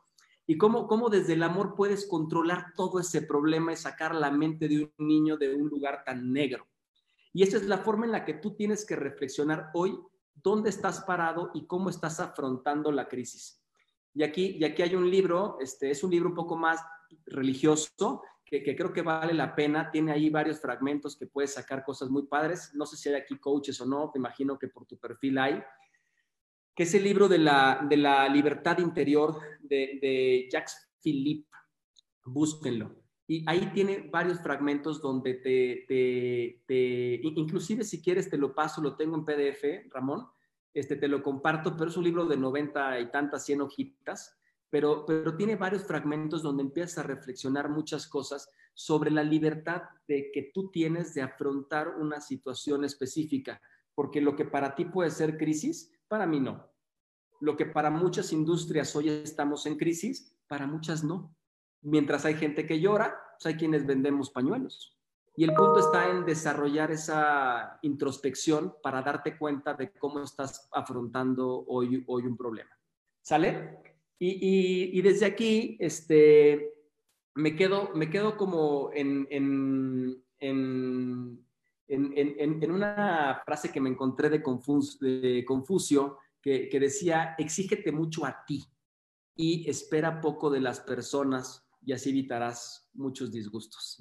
Y cómo, cómo desde el amor puedes controlar todo ese problema y sacar la mente de un niño de un lugar tan negro. Y esa es la forma en la que tú tienes que reflexionar hoy dónde estás parado y cómo estás afrontando la crisis. Y aquí, y aquí hay un libro, este, es un libro un poco más religioso, que, creo que vale la pena. Tiene ahí varios fragmentos que puedes sacar cosas muy padres. No sé si hay aquí coaches o no, te imagino que por tu perfil hay. Que es el libro de la, de la libertad interior de, de Jacques Philippe. Búsquenlo. Y ahí tiene varios fragmentos donde te, te, inclusive si quieres te lo paso, lo tengo en PDF, Ramón. este, te lo comparto, pero es un libro de 90 y tantas, 100 hojitas, pero, pero tiene varios fragmentos donde empiezas a reflexionar muchas cosas sobre la libertad de que tú tienes de afrontar una situación específica, porque lo que para ti puede ser crisis, para mí no. Lo que para muchas industrias hoy estamos en crisis, para muchas no. Mientras hay gente que llora, pues hay quienes vendemos pañuelos. Y el punto está en desarrollar esa introspección para darte cuenta de cómo estás afrontando hoy, hoy un problema. ¿Sale? Y, desde aquí, este, me quedo, me quedo como en, en, en, en una frase que me encontré de, Confucio, que, decía, exígete mucho a ti y espera poco de las personas y así evitarás muchos disgustos.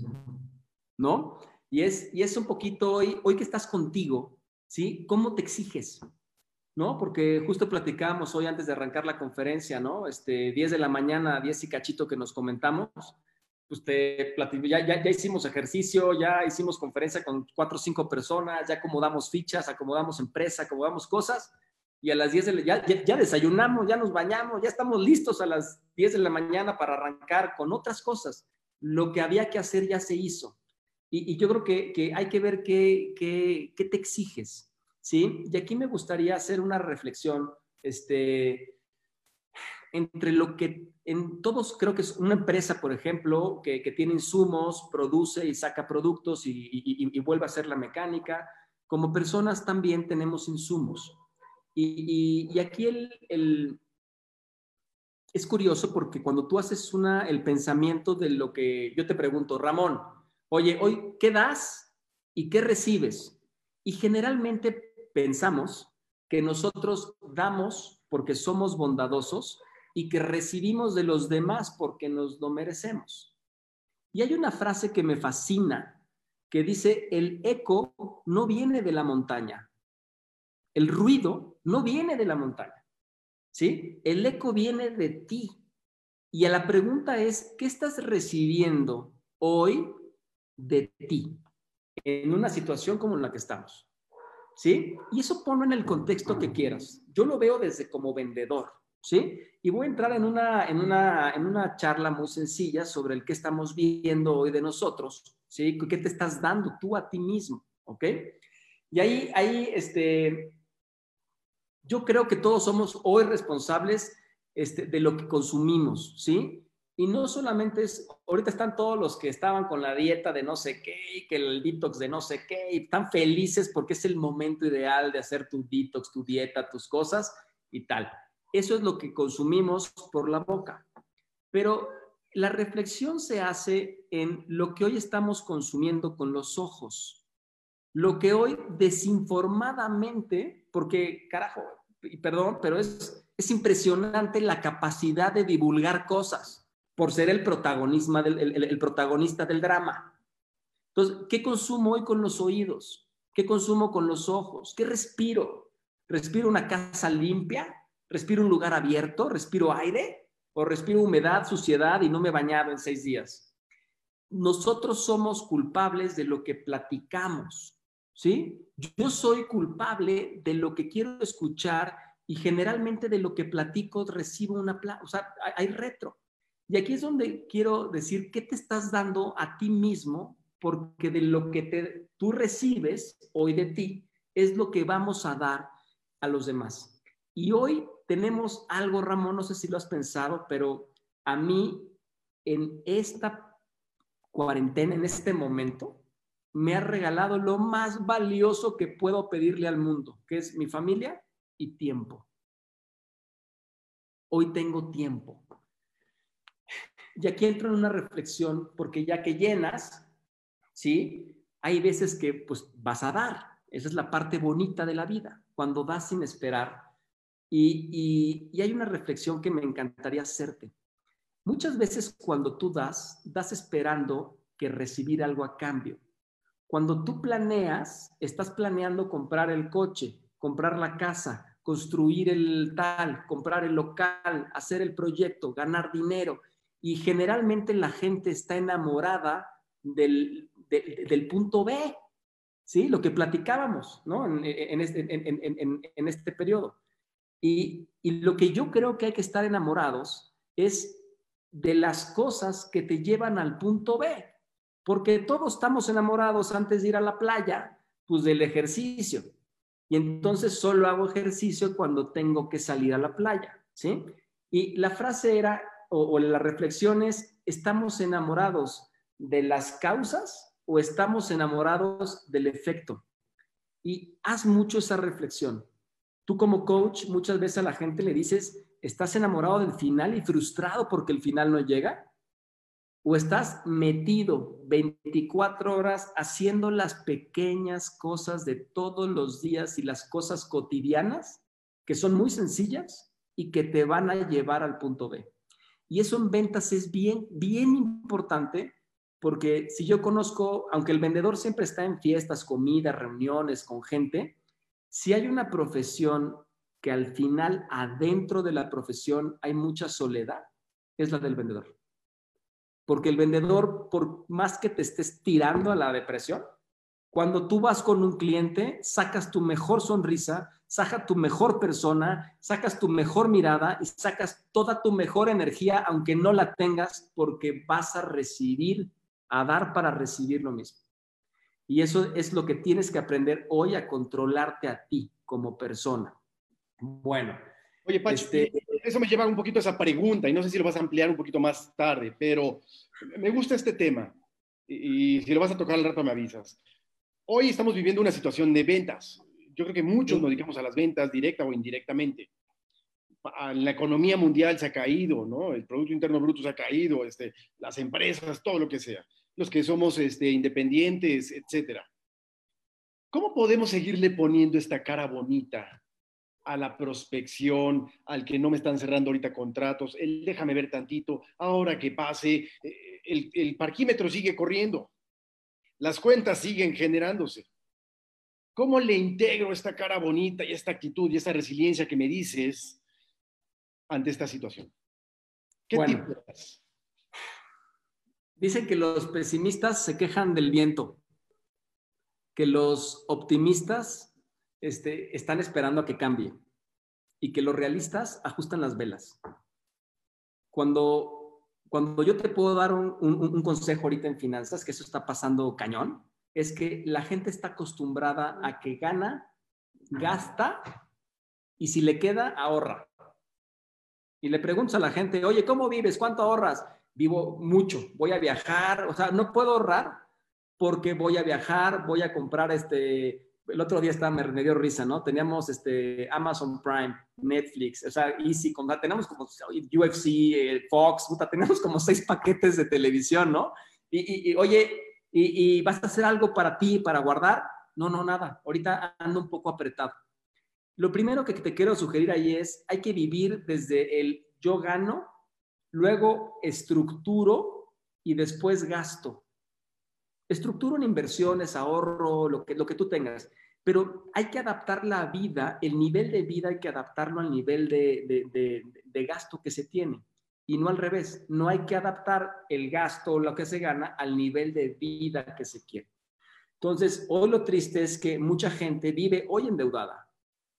¿no? Y es, un poquito hoy, hoy que estás contigo, ¿sí? ¿Cómo te exiges? ¿No? Porque justo platicábamos hoy antes de arrancar la conferencia, ¿no? Este, 10 de la mañana, 10 y cachito que nos comentamos, pues te ya, ya, ya, hicimos ejercicio, ya hicimos conferencia con cuatro o cinco personas, ya acomodamos fichas, acomodamos empresa, acomodamos cosas, y a las 10 de la, ya, ya, desayunamos, ya nos bañamos, ya estamos listos a las 10 de la mañana para arrancar con otras cosas. Lo que había que hacer ya se hizo. Y, yo creo que, hay que ver qué, qué, te exiges, ¿sí? Y aquí me gustaría hacer una reflexión, este, entre lo que en todos creo que es una empresa, por ejemplo, que, tiene insumos, produce y saca productos y, vuelve a hacer la mecánica. Como personas también tenemos insumos. Y, aquí el, es curioso porque cuando tú haces una, el pensamiento de lo que yo te pregunto, Ramón, Oye, hoy, ¿qué das y qué recibes? Y generalmente pensamos que nosotros damos porque somos bondadosos y que recibimos de los demás porque nos lo merecemos. Y hay una frase que me fascina que dice, el eco no viene de la montaña, el ruido no viene de la montaña, ¿sí? El eco viene de ti. Y a la pregunta es, ¿qué estás recibiendo hoy de ti en una situación como la que estamos. ¿Sí? Y eso ponlo en el contexto que quieras. Yo lo veo desde como vendedor, ¿sí? Y voy a entrar en una, en una, en una charla muy sencilla sobre el que estamos viendo hoy de nosotros, ¿sí? ¿Qué te estás dando tú a ti mismo? ¿Ok? Y ahí, ahí, este, yo creo que todos somos hoy responsables este, de lo que consumimos, ¿sí? Y no solamente es, ahorita están todos los que estaban con la dieta de no sé qué, y que el detox de no sé qué, y están felices porque es el momento ideal de hacer tu detox, tu dieta, tus cosas y tal. Eso es lo que consumimos por la boca. Pero la reflexión se hace en lo que hoy estamos consumiendo con los ojos. Lo que hoy desinformadamente, porque carajo, y perdón, pero es, es impresionante la capacidad de divulgar cosas por ser el, protagonismo del, el, protagonista del drama. Entonces, ¿qué consumo hoy con los oídos? ¿Qué consumo con los ojos? ¿Qué respiro? ¿Respiro una casa limpia? ¿Respiro un lugar abierto? ¿Respiro aire? ¿O respiro humedad, suciedad y no me he bañado en seis días? Nosotros somos culpables de lo que platicamos, ¿sí? Yo soy culpable de lo que quiero escuchar y generalmente de lo que platico recibo una... O sea, hay retro. Y aquí es donde quiero decir qué te estás dando a ti mismo, porque de lo que te, tú recibes hoy de ti es lo que vamos a dar a los demás. Y hoy tenemos algo, Ramón, no sé si lo has pensado, pero a mí en esta cuarentena, en este momento, me ha regalado lo más valioso que puedo pedirle al mundo, que es mi familia y tiempo. Hoy tengo tiempo. Y aquí entro en una reflexión, porque ya que llenas, ¿sí? Hay veces que pues vas a dar. Esa es la parte bonita de la vida, cuando das sin esperar. Y, hay una reflexión que me encantaría hacerte. Muchas veces cuando tú das, das esperando que recibir algo a cambio. Cuando tú planeas, estás planeando comprar el coche, comprar la casa, construir el tal, comprar el local, hacer el proyecto, ganar dinero y generalmente la gente está enamorada del, del punto B. ¿sí? Lo que platicábamos, ¿no? En, este, en este, periodo. Y, lo que yo creo que hay que estar enamorados es de las cosas que te llevan al punto B, porque todos estamos enamorados antes de ir a la playa, pues del ejercicio. Y entonces solo hago ejercicio cuando tengo que salir a la playa, ¿sí? Y la frase era, o, o la reflexión es, ¿estamos enamorados de las causas o estamos enamorados del efecto? Y haz mucho esa reflexión. Tú como coach muchas veces a la gente le dices, ¿estás enamorado del final y frustrado porque el final no llega? ¿O estás metido 24 horas haciendo las pequeñas cosas de todos los días y las cosas cotidianas que son muy sencillas y que te van a llevar al punto B? Y eso en ventas es bien, bien importante porque si yo conozco, aunque el vendedor siempre está en fiestas, comidas, reuniones con gente, si hay una profesión que al final adentro de la profesión hay mucha soledad, es la del vendedor. Porque el vendedor, por más que te estés tirando a la depresión, cuando tú vas con un cliente, sacas tu mejor sonrisa, sacas tu mejor persona, sacas tu mejor mirada y sacas toda tu mejor energía, aunque no la tengas, porque vas a recibir, a dar para recibir lo mismo. Y eso es lo que tienes que aprender hoy a controlarte a ti como persona. Bueno. Oye, Pacho, este, eso me lleva un poquito a esa pregunta y no sé si lo vas a ampliar un poquito más tarde, pero me gusta este tema y, si lo vas a tocar al rato me avisas. Hoy estamos viviendo una situación de ventas. Yo creo que muchos nos dedicamos a las ventas directa o indirectamente. La economía mundial se ha caído, ¿no? El Producto Interno Bruto se ha caído, este, las empresas, todo lo que sea los que somos este, independientes, etcétera. ¿Cómo podemos seguirle poniendo esta cara bonita a la prospección, al que no me están cerrando ahorita contratos, el déjame ver tantito, ahora que pase, eh, el, el parquímetro sigue corriendo, las cuentas siguen generándose. ¿Cómo le integro esta cara bonita y esta actitud y esta resiliencia que me dices ante esta situación? ¿Qué bueno, Dicen que los pesimistas se quejan del viento, que los optimistas este, están esperando a que cambie y que los realistas ajustan las velas. Cuando, cuando yo te puedo dar un, un consejo ahorita en finanzas, que eso está pasando cañón, es que la gente está acostumbrada a que gana, gasta y si le queda, ahorra. Y le preguntas a la gente, oye, ¿cómo vives? ¿Cuánto ahorras? Vivo mucho, voy a viajar, o sea, no puedo ahorrar porque voy a viajar, voy a comprar este, el otro día estaba, me, dio risa, ¿no? Teníamos este Amazon Prime, Netflix, o sea, Easy, tenemos como UFC, eh, Fox, puta, tenemos como seis paquetes de televisión, ¿no? Y, oye, y, vas a hacer algo para ti, para guardar? No, no, nada. Ahorita ando un poco apretado. Lo primero que te quiero sugerir ahí es, hay que vivir desde el yo gano luego estructuro y después gasto. Estructuro en inversiones, ahorro, lo que, tú tengas, pero hay que adaptar la vida, el nivel de vida hay que adaptarlo al nivel de, gasto que se tiene y no al revés. No hay que adaptar el gasto o lo que se gana al nivel de vida que se quiere. Entonces, hoy lo triste es que mucha gente vive hoy endeudada.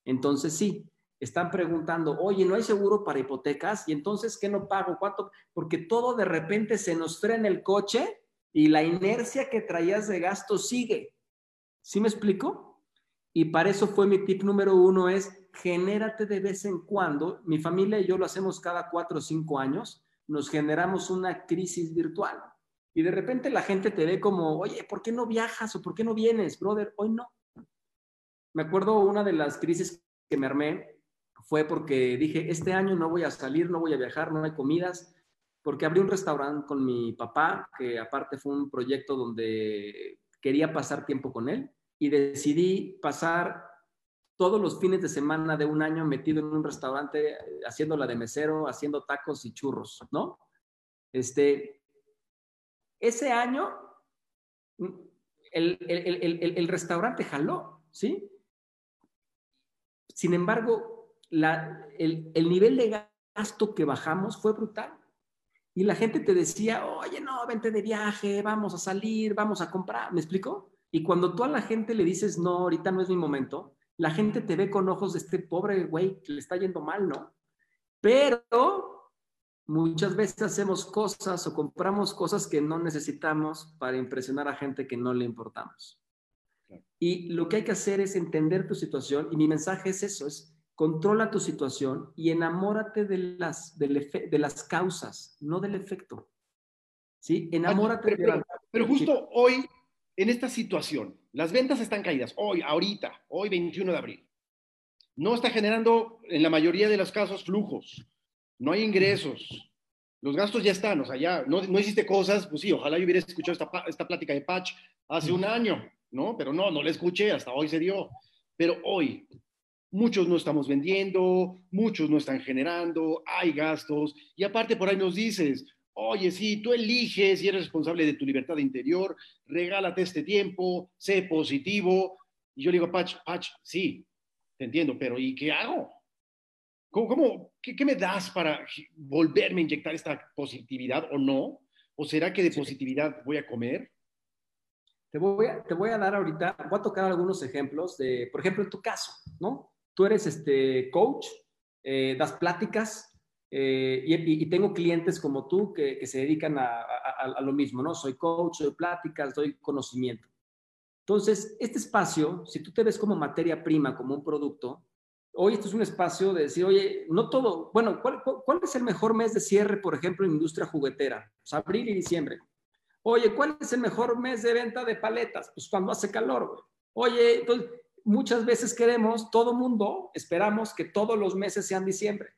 Entonces, sí, están preguntando, oye, ¿no hay seguro para hipotecas? Y entonces, ¿qué no pago? ¿Cuánto? Porque todo de repente se nos frena el coche y la inercia que traías de gasto sigue. ¿Sí me explico? Y para eso fue mi tip número uno, es genérate de vez en cuando. Mi familia y yo lo hacemos cada cuatro o cinco años. Nos generamos una crisis virtual. Y de repente la gente te ve como, oye, ¿por qué no viajas o por qué no vienes, brother? Hoy no. Me acuerdo una de las crisis que me armé, fue porque dije, este año no voy a salir, no voy a viajar, no hay comidas, porque abrí un restaurante con mi papá, que aparte fue un proyecto donde quería pasar tiempo con él, y decidí pasar todos los fines de semana de un año metido en un restaurante, eh, haciendo la de mesero, haciendo tacos y churros, ¿no? Este, ese año, mm, el, el, el restaurante jaló, ¿sí? Sin embargo, el, nivel de gasto que bajamos fue brutal. Y la gente te decía, oye, no, vente de viaje, vamos a salir, vamos a comprar. ¿Me explico? Y cuando tú a la gente le dices, no, ahorita no es mi momento, la gente te ve con ojos de este pobre güey que le está yendo mal, ¿no? Pero muchas veces hacemos cosas o compramos cosas que no necesitamos para impresionar a gente que no le importamos. Y lo que hay que hacer es entender tu situación y mi mensaje es eso, es controla tu situación y enamórate de las, de las causas, no del efecto. ¿Sí? Enamórate pero, de pero justo hoy, en esta situación, las ventas están caídas, hoy, ahorita, hoy 21 de abril. No está generando, en la mayoría de los casos, flujos. No hay ingresos. Los gastos ya están, o sea, ya no, no hiciste cosas, pues sí, ojalá yo hubiera escuchado esta, esta plática de Patch hace un año, ¿no? Pero no, no la escuché, hasta hoy se dio. Pero hoy, muchos no estamos vendiendo, muchos no están generando, hay gastos, y aparte por ahí nos dices, oye, sí, tú eliges y eres responsable de tu libertad interior, regálate este tiempo, sé positivo. Y yo le digo, Patch, Patch, sí, te entiendo, pero ¿y qué hago? ¿Cómo, cómo qué, qué, me das para volverme a inyectar esta positividad o no? ¿O será que de positividad voy a comer? Te voy a, te voy a dar ahorita, voy a tocar algunos ejemplos de, por ejemplo, en tu caso, ¿no? Tú eres este coach, eh, das pláticas eh, y, y, tengo clientes como tú que, que se dedican a, a, a, lo mismo, ¿no? Soy coach, doy pláticas, doy conocimiento. Entonces, este espacio, si tú te ves como materia prima, como un producto, hoy esto es un espacio de decir, oye, no todo, bueno, ¿cuál, cuál es el mejor mes de cierre, por ejemplo, en industria juguetera? Pues abril y diciembre. Oye, ¿cuál es el mejor mes de venta de paletas? Pues cuando hace calor, güey. Oye, entonces, muchas veces queremos, todo mundo, esperamos que todos los meses sean diciembre.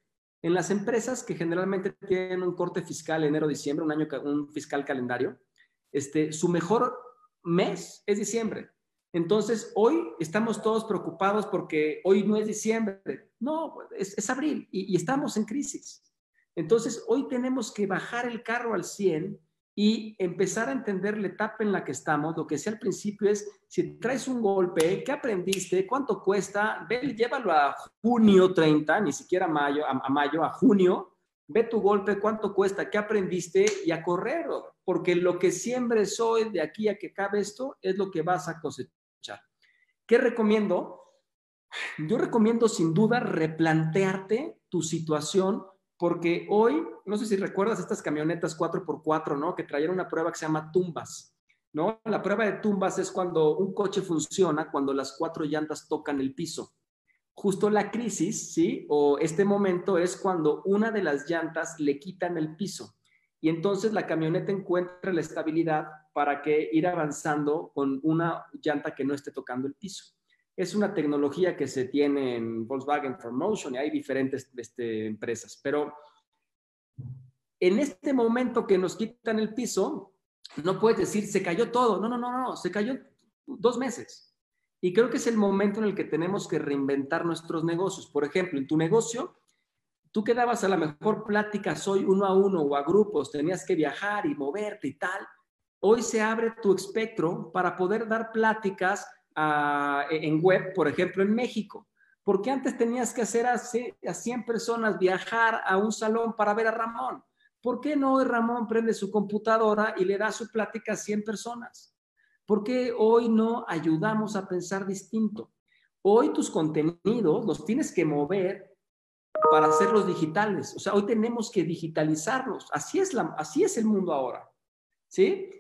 En las empresas que generalmente tienen un corte fiscal enero-diciembre, un año, un fiscal calendario, este, su mejor mes es diciembre. Entonces, hoy estamos todos preocupados porque hoy no es diciembre, no, es, abril y, y, estamos en crisis. Entonces, hoy tenemos que bajar el carro al 100 y empezar a entender la etapa en la que estamos. Lo que decía al principio es, si traes un golpe, ¿qué aprendiste? ¿Cuánto cuesta? Ve, llévalo a junio 30, ni siquiera mayo, a, mayo, a junio, ve tu golpe, cuánto cuesta, qué aprendiste y a correr, porque lo que siembres hoy de aquí a que acabe esto es lo que vas a cosechar. ¿Qué recomiendo? Yo recomiendo sin duda replantearte tu situación, porque hoy, no sé si recuerdas estas camionetas 4x4, ¿no? Que traían una prueba que se llama tumbas, ¿no? La prueba de tumbas es cuando un coche funciona, cuando las cuatro llantas tocan el piso justo la crisis, ¿sí? O este momento es cuando una de las llantas le quitan el piso y entonces la camioneta encuentra la estabilidad para que ir avanzando con una llanta que no esté tocando el piso. Es una tecnología que se tiene en Volkswagen Motion y hay diferentes este, empresas, pero en este momento que nos quitan el piso, no puedes decir se cayó todo. No, no, no, no, se cayó dos meses. Y creo que es el momento en el que tenemos que reinventar nuestros negocios. Por ejemplo, en tu negocio, tú quedabas a la mejor pláticas hoy uno a uno o a grupos, tenías que viajar y moverte y tal. Hoy se abre tu espectro para poder dar pláticas a, en web, por ejemplo, en México. Porque antes tenías que hacer a, a 100 personas viajar a un salón para ver a Ramón. ¿Por qué no hoy Ramón prende su computadora y le da su plática a 100 personas? ¿Por qué hoy no ayudamos a pensar distinto? Hoy tus contenidos los tienes que mover para hacerlos digitales. O sea, hoy tenemos que digitalizarlos. Así es, la, así es el mundo ahora. ¿Sí?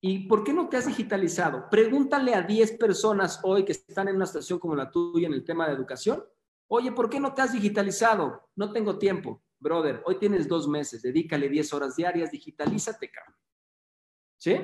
¿Y por qué no te has digitalizado? Pregúntale a 10 personas hoy que están en una situación como la tuya en el tema de educación. Oye, ¿por qué no te has digitalizado? No tengo tiempo. Brother, hoy tienes dos meses, dedícale 10 horas diarias, digitalízate, cabrón. ¿Sí?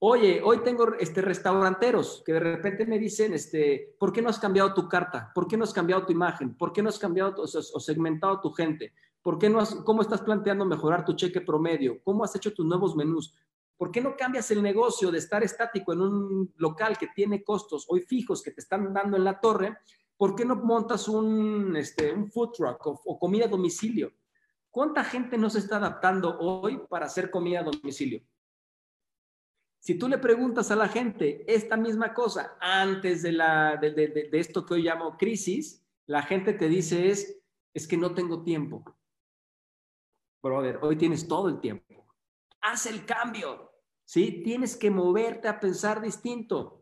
Oye, hoy tengo este, restauranteros que de repente me dicen, este, ¿por qué no has cambiado tu carta? ¿Por qué no has cambiado tu imagen? ¿Por qué no has cambiado o, o segmentado tu gente? ¿Por qué no has, cómo estás planteando mejorar tu cheque promedio? ¿Cómo has hecho tus nuevos menús? ¿Por qué no cambias el negocio de estar estático en un local que tiene costos hoy fijos que te están dando en la torre? ¿Por qué no montas un, este, un food truck o, comida a domicilio? ¿Cuánta gente no se está adaptando hoy para hacer comida a domicilio? Si tú le preguntas a la gente esta misma cosa antes de, la, de, de, de, esto que hoy llamo crisis, la gente te dice es, es que no tengo tiempo. Brother, hoy tienes todo el tiempo. Haz el cambio, ¿sí? Tienes que moverte a pensar distinto.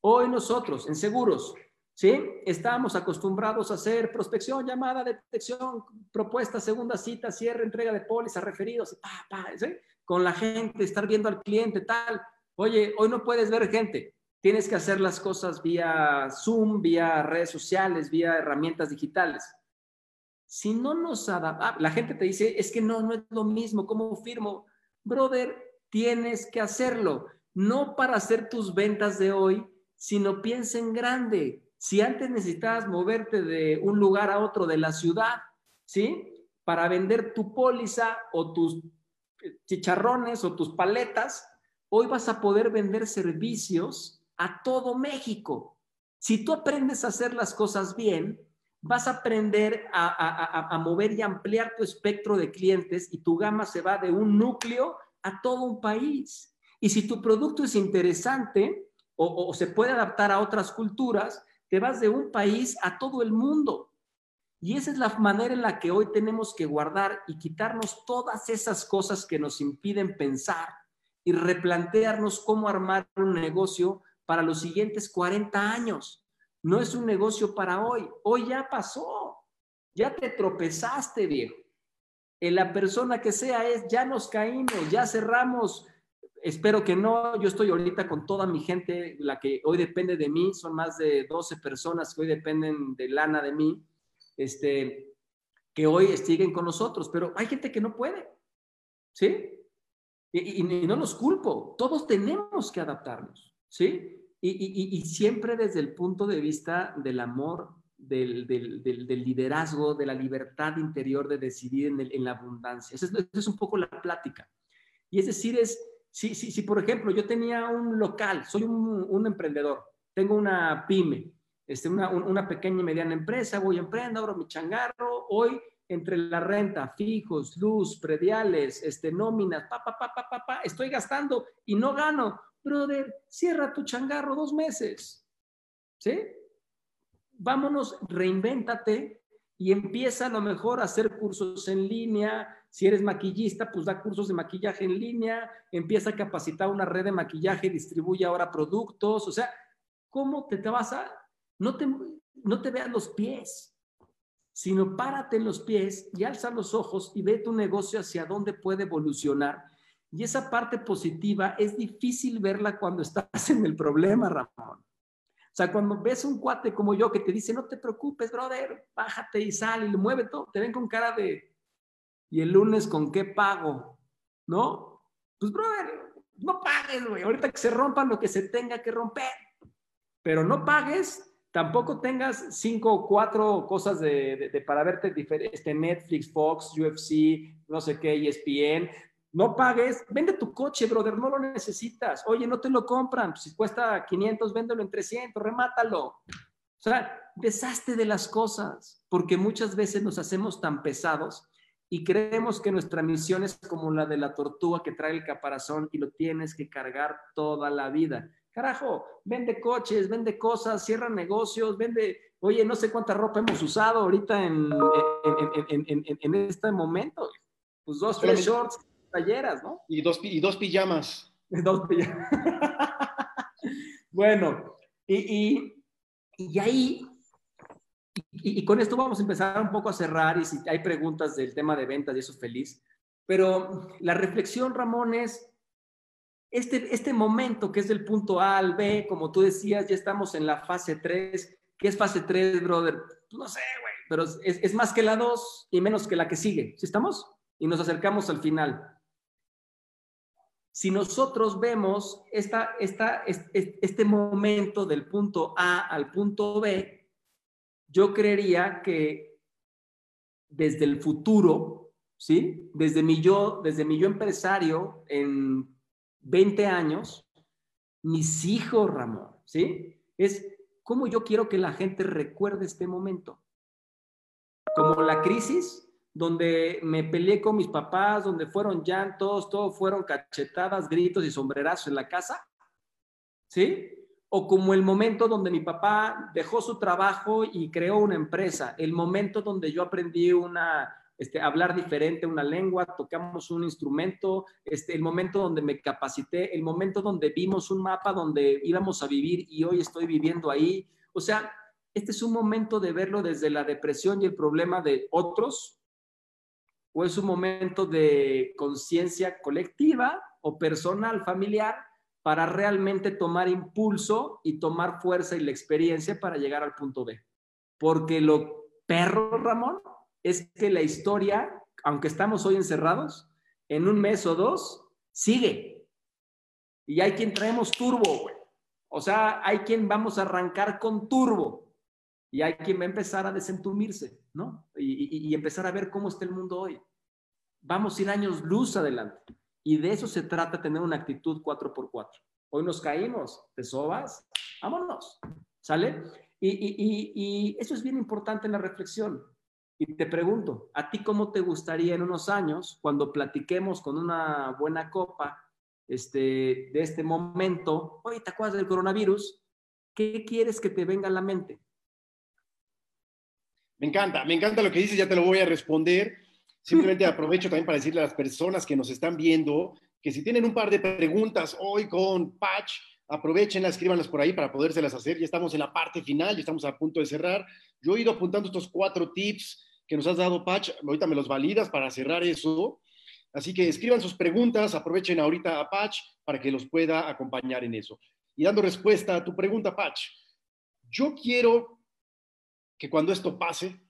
Hoy nosotros, en seguros, ¿sí? Estamos acostumbrados a hacer prospección, llamada, detección, propuesta, segunda cita, cierre, entrega de póliza, referidos, con la gente, estar viendo al cliente, tal. Oye, hoy no puedes ver gente, tienes que hacer las cosas vía Zoom, vía redes sociales, vía herramientas digitales. Si no nos adaptamos, la gente te dice, es que no, no es lo mismo, ¿cómo firmo? Brother, tienes que hacerlo, no para hacer tus ventas de hoy, sino piensa en grande. Si antes necesitabas moverte de un lugar a otro de la ciudad, ¿sí? Para vender tu póliza o tus chicharrones o tus paletas, hoy vas a poder vender servicios a todo México. Si tú aprendes a hacer las cosas bien, vas a aprender a, mover y ampliar tu espectro de clientes y tu gama se va de un núcleo a todo un país. Y si tu producto es interesante o, se puede adaptar a otras culturas, te vas de un país a todo el mundo. Y esa es la manera en la que hoy tenemos que guardar y quitarnos todas esas cosas que nos impiden pensar y replantearnos cómo armar un negocio para los siguientes 40 años. No es un negocio para hoy. Hoy ya pasó. Ya te tropezaste, viejo. En la persona que sea es, ya nos caímos, ya cerramos. Espero que no. Yo estoy ahorita con toda mi gente, la que hoy depende de mí. Son más de 12 personas que hoy dependen de lana de mí. Este, que hoy siguen con nosotros, pero hay gente que no puede. ¿Sí? Y, y, no los culpo. Todos tenemos que adaptarnos. ¿Sí? y, siempre desde el punto de vista del amor, del, liderazgo, de la libertad interior de decidir en, la abundancia. Esa es, un poco la plática. Y es decir, es, si, si, si por ejemplo yo tenía un local, soy un, emprendedor, tengo una pyme, este, una, pequeña y mediana empresa, voy a emprender, abro mi changarro, hoy entre la renta, fijos, luz, prediales, este, nóminas, pa, pa, pa, pa, pa, estoy gastando y no gano brother, cierra tu changarro dos meses. ¿Sí? Vámonos, reinvéntate y empieza a lo mejor a hacer cursos en línea. Si eres maquillista, pues da cursos de maquillaje en línea, empieza a capacitar una red de maquillaje, distribuye ahora productos. O sea, ¿cómo te, vas a... No te, no te veas los pies, sino párate en los pies y alza los ojos y ve tu negocio hacia dónde puede evolucionar y esa parte positiva es difícil verla cuando estás en el problema, Ramón. O sea, cuando ves un cuate como yo que te dice, no te preocupes, brother, bájate y sal y lo mueve todo, te ven con cara de, ¿y el lunes con qué pago? ¿No? Pues, brother, no pagues, güey. Ahorita que se rompa lo que se tenga que romper. Pero no pagues, tampoco tengas cinco o cuatro cosas de para verte este Netflix, Fox, UFC, no sé qué, ESPN no pagues, vende tu coche, brother, no lo necesitas. Oye, no te lo compran, si cuesta 500, véndelo en 300, remátalo. O sea, deshazte de las cosas, porque muchas veces nos hacemos tan pesados y creemos que nuestra misión es como la de la tortuga que trae el caparazón y lo tienes que cargar toda la vida. Carajo, vende coches, vende cosas, cierra negocios, vende, oye, no sé cuánta ropa hemos usado ahorita en, en, este momento. Pues dos, tres shorts, talleras, ¿no? Y dos, y dos pijamas. [LAUGHS] Dos pijamas. [LAUGHS] bueno, y, y, ahí, y, con esto vamos a empezar un poco a cerrar y si hay preguntas del tema de ventas y eso feliz. Pero la reflexión, Ramón, es este, este momento que es del punto A al B, como tú decías, ya estamos en la fase 3. ¿Qué es fase 3, brother? No sé, güey, pero es, es, más que la 2 y menos que la que sigue. ¿Sí estamos? Y nos acercamos al final. Si nosotros vemos esta, este momento del punto A al punto B, yo creería que desde el futuro, ¿sí? Desde mi yo, desde mi yo empresario en 20 años, mis hijos, Ramón, ¿sí? Es cómo yo quiero que la gente recuerde este momento. Como la crisis, donde me peleé con mis papás, donde fueron llantos, todo fueron cachetadas, gritos y sombrerazos en la casa, ¿sí? O como el momento donde mi papá dejó su trabajo y creó una empresa, el momento donde yo aprendí una, este, hablar diferente una lengua, tocamos un instrumento, este, el momento donde me capacité, el momento donde vimos un mapa donde íbamos a vivir y hoy estoy viviendo ahí. O sea, este es un momento de verlo desde la depresión y el problema de otros, o es un momento de conciencia colectiva o personal, familiar, para realmente tomar impulso y tomar fuerza y la experiencia para llegar al punto B. Porque lo perro, Ramón, es que la historia, aunque estamos hoy encerrados, en un mes o dos, sigue. Y hay quien traemos turbo, güey. O sea, hay quien vamos a arrancar con turbo. Y hay quien va a empezar a desentumirse, ¿no? Y, empezar a ver cómo está el mundo hoy. Vamos a ir años luz adelante. Y de eso se trata tener una actitud 4x4. Hoy nos caímos, te sobas, vámonos, ¿sale? Y, eso es bien importante en la reflexión. Y te pregunto, ¿a ti cómo te gustaría en unos años, cuando platiquemos con una buena copa este, de este momento, oye, ¿te acuerdas del coronavirus? ¿Qué quieres que te venga a la mente? Me encanta, me encanta lo que dices, ya te lo voy a responder. Simplemente [LAUGHS] aprovecho también para decirle a las personas que nos están viendo que si tienen un par de preguntas hoy con Patch, aprovechenlas, escríbanlas por ahí para podérselas hacer. Ya estamos en la parte final, ya estamos a punto de cerrar. Yo he ido apuntando estos cuatro tips que nos has dado, Patch. Ahorita me los validas para cerrar eso. Así que escriban sus preguntas, aprovechen ahorita a Patch para que los pueda acompañar en eso. Y dando respuesta a tu pregunta, Patch, yo quiero que cuando esto pase,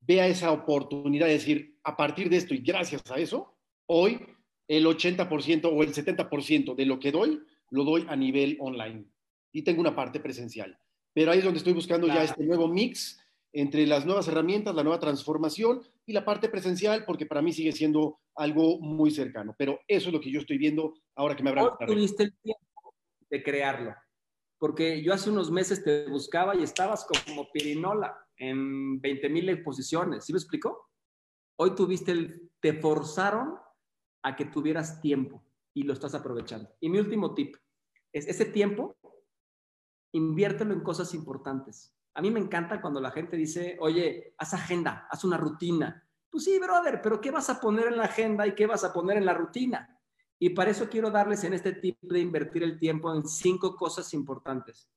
vea esa oportunidad de decir, a partir de esto y gracias a eso, hoy el 80% o el 70% de lo que doy, lo doy a nivel online. Y tengo una parte presencial. Pero ahí es donde estoy buscando ya este nuevo mix entre las nuevas herramientas, la nueva transformación y la parte presencial, porque para mí sigue siendo algo muy cercano. Pero eso es lo que yo estoy viendo ahora que me habrá... tuviste el tiempo de crearlo, porque yo hace unos meses te buscaba y estabas como pirinola en 20 mil exposiciones. ¿Sí me explicó? Hoy tuviste el, te forzaron a que tuvieras tiempo y lo estás aprovechando. Y mi último tip es ese tiempo, inviértelo en cosas importantes. A mí me encanta cuando la gente dice, oye, haz agenda, haz una rutina. Pues sí, brother, pero ¿qué vas a poner en la agenda y qué vas a poner en la rutina? Y para eso quiero darles en este tip de invertir el tiempo en cinco cosas importantes.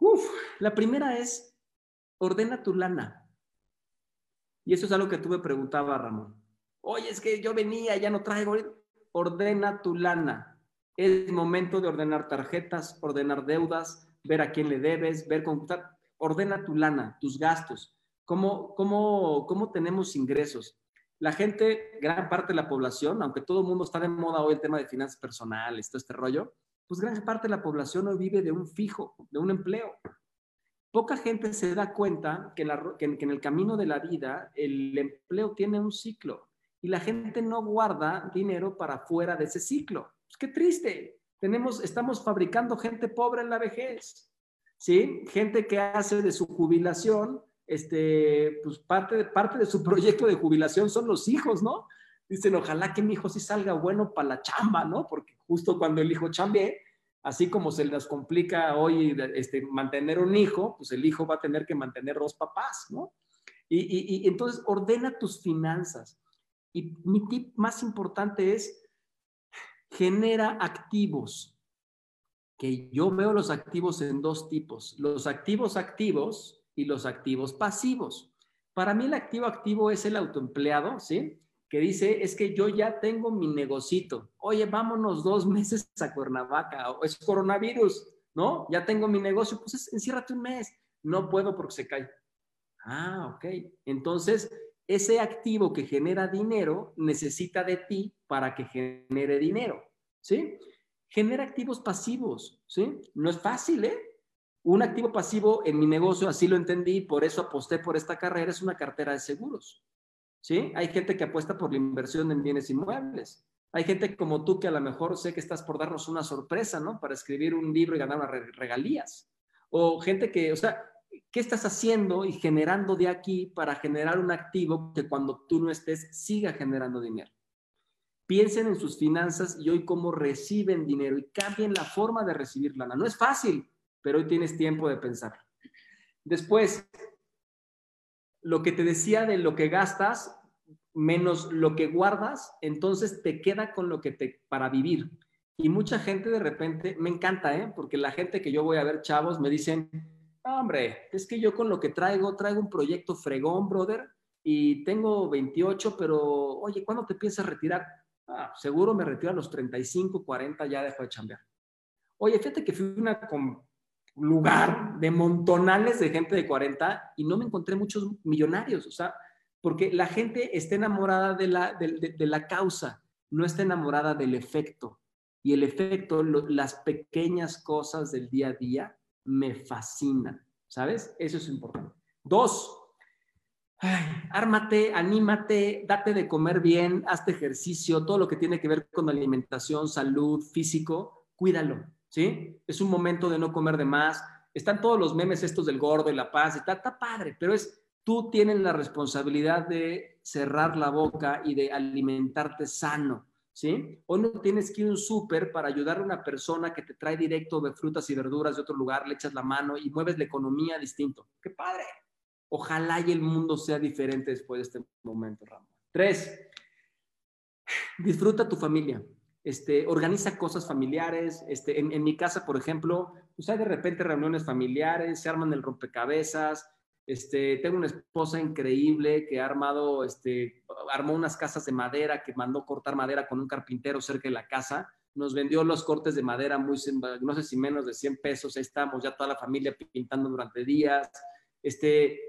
Uf, la primera es ordena tu lana. Y eso es algo que tú me preguntabas, Ramón. Oye, es que yo venía, ya no traigo. Ordena tu lana. Es momento de ordenar tarjetas, ordenar deudas, ver a quién le debes, ver cómo... Ordena tu lana, tus gastos. ¿Cómo, cómo, cómo tenemos ingresos? La gente, gran parte de la población, aunque todo el mundo está de moda hoy el tema de finanzas personales, todo este rollo, pues gran parte de la población hoy vive de un fijo, de un empleo. Poca gente se da cuenta que, en el camino de la vida el empleo tiene un ciclo y la gente no guarda dinero para fuera de ese ciclo. Pues qué triste. Tenemos, estamos fabricando gente pobre en la vejez, ¿sí? Gente que hace de su jubilación, este, pues parte de, parte de su [LAUGHS] proyecto de jubilación son los hijos, ¿no? Dicen, ojalá que mi hijo sí salga bueno para la chamba, ¿no? Porque justo cuando el hijo chambee, así como se les complica hoy este, mantener un hijo, pues el hijo va a tener que mantener dos papás, ¿no? Y, y, entonces ordena tus finanzas. Y mi tip más importante es genera activos. Que yo veo los activos en dos tipos, los activos activos y los activos pasivos. Para mí el activo activo es el autoempleado, ¿sí? que dice, es que yo ya tengo mi negocito. Oye, vámonos dos meses a Cuernavaca, o es coronavirus, ¿no? Ya tengo mi negocio, pues enciérrate un mes. No puedo porque se cae. Ah, ok. Entonces, ese activo que genera dinero necesita de ti para que genere dinero, ¿sí? Genera activos pasivos, ¿sí? No es fácil, ¿eh? Un activo pasivo en mi negocio, así lo entendí, por eso aposté por esta carrera, es una cartera de seguros. ¿sí? Hay gente que apuesta por la inversión en bienes inmuebles. Hay gente como tú que a lo mejor sé que estás por darnos una sorpresa, ¿no? Para escribir un libro y ganar unas regalías. O gente que, o sea, ¿qué estás haciendo y generando de aquí para generar un activo que cuando tú no estés siga generando dinero? Piensen en sus finanzas y hoy cómo reciben dinero y cambien la forma de recibir lana. No es fácil, pero hoy tienes tiempo de pensar. Después, lo que te decía de lo que gastas menos lo que guardas, entonces te queda con lo que te para vivir. Y mucha gente de repente, me encanta, ¿eh? porque la gente que yo voy a ver, chavos, me dicen, hombre, es que yo con lo que traigo, traigo un proyecto fregón, brother, y tengo 28, pero, oye, ¿cuándo te piensas retirar? Ah, seguro me retiro a los 35, 40, ya dejo de chambear. Oye, fíjate que fui a un lugar de montonales de gente de 40 y no me encontré muchos millonarios, o sea, porque la gente está enamorada de la, de la causa, no está enamorada del efecto. Y el efecto, las pequeñas cosas del día a día me fascinan, ¿sabes? Eso es importante. Dos, ármate, anímate, date de comer bien, hazte ejercicio, todo lo que tiene que ver con alimentación, salud, físico, cuídalo, ¿sí? Es un momento de no comer de más. Están todos los memes estos del gordo y la paz, está, está padre, pero es tú tienes la responsabilidad de cerrar la boca y de alimentarte sano. ¿sí? O no tienes que ir un súper para ayudar a una persona que te trae directo de frutas y verduras de otro lugar, le echas la mano y mueves la economía distinto. ¡Qué padre! Ojalá y el mundo sea diferente después de este momento, Ramón. Tres, disfruta tu familia. Este, organiza cosas familiares. Este, en, en mi casa, por ejemplo, pues hay de repente reuniones familiares, se arman el rompecabezas, este, tengo una esposa increíble que ha armado, este, armó unas casas de madera, que mandó cortar madera con un carpintero cerca de la casa. Nos vendió los cortes de madera muy, no sé si menos de 100 pesos. Ahí estamos ya toda la familia pintando durante días. Este,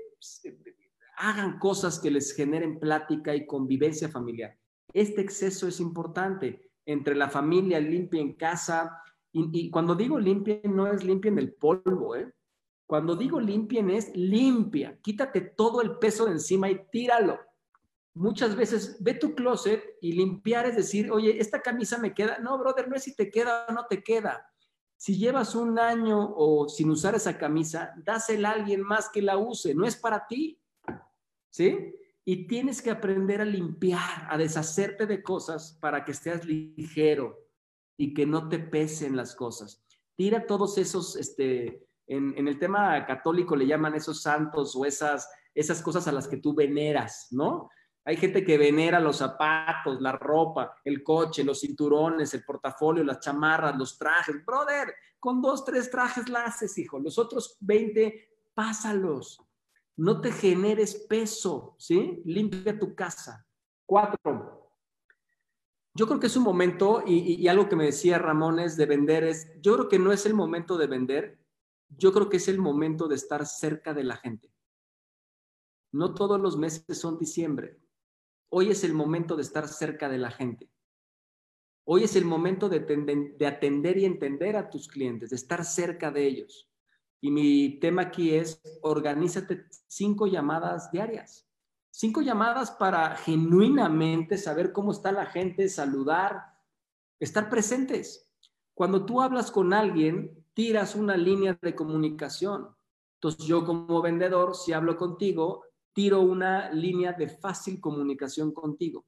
hagan cosas que les generen plática y convivencia familiar. Este exceso es importante. Entre la familia, limpia en casa. Y, cuando digo limpia, no es limpia en el polvo, ¿eh? Cuando digo limpien es limpia, quítate todo el peso de encima y tíralo. Muchas veces ve tu closet y limpiar es decir, oye, esta camisa me queda. No, brother, no es si te queda o no te queda. Si llevas un año o sin usar esa camisa, dásela a alguien más que la use, no es para ti. ¿Sí? Y tienes que aprender a limpiar, a deshacerte de cosas para que estés ligero y que no te pesen las cosas. Tira todos esos, este, en, el tema católico le llaman esos santos o esas, esas cosas a las que tú veneras, ¿no? Hay gente que venera los zapatos, la ropa, el coche, los cinturones, el portafolio, las chamarras, los trajes. Brother, con dos, tres trajes la haces, hijo. Los otros 20, pásalos. No te generes peso, ¿sí? Limpia tu casa. Cuatro. Yo creo que es un momento, y, algo que me decía Ramón es de vender, es, yo creo que no es el momento de vender, yo creo que es el momento de estar cerca de la gente. No todos los meses son diciembre. Hoy es el momento de estar cerca de la gente. Hoy es el momento de, atender y entender a tus clientes, de estar cerca de ellos. Y mi tema aquí es, organízate cinco llamadas diarias. Cinco llamadas para genuinamente saber cómo está la gente, saludar, estar presentes. Cuando tú hablas con alguien, tiras una línea de comunicación. Entonces yo como vendedor, si hablo contigo, tiro una línea de fácil comunicación contigo.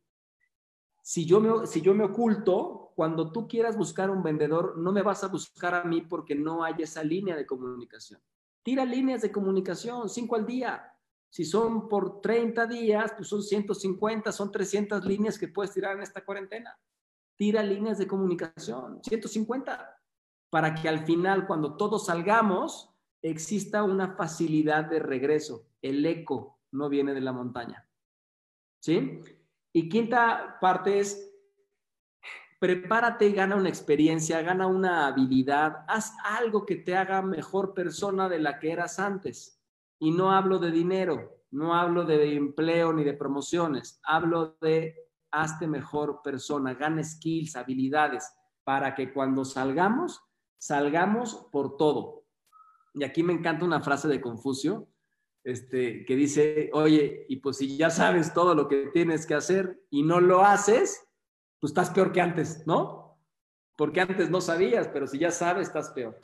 Si yo, me, oculto, cuando tú quieras buscar un vendedor, no me vas a buscar a mí porque no hay esa línea de comunicación. Tira líneas de comunicación, cinco al día. Si son por 30 días, pues son 150, son 300 líneas que puedes tirar en esta cuarentena. Tira líneas de comunicación, 150 para que al final, cuando todos salgamos, exista una facilidad de regreso. El eco no viene de la montaña. ¿Sí? Y quinta parte es, prepárate y gana una experiencia, gana una habilidad, haz algo que te haga mejor persona de la que eras antes. Y no hablo de dinero, no hablo de empleo ni de promociones, hablo de hazte mejor persona, gana skills, habilidades, para que cuando salgamos salgamos por todo. Y aquí me encanta una frase de Confucio, este, que dice, oye, y pues si ya sabes todo lo que tienes que hacer y no lo haces, pues estás peor que antes, ¿no? Porque antes no sabías, pero si ya sabes, estás peor.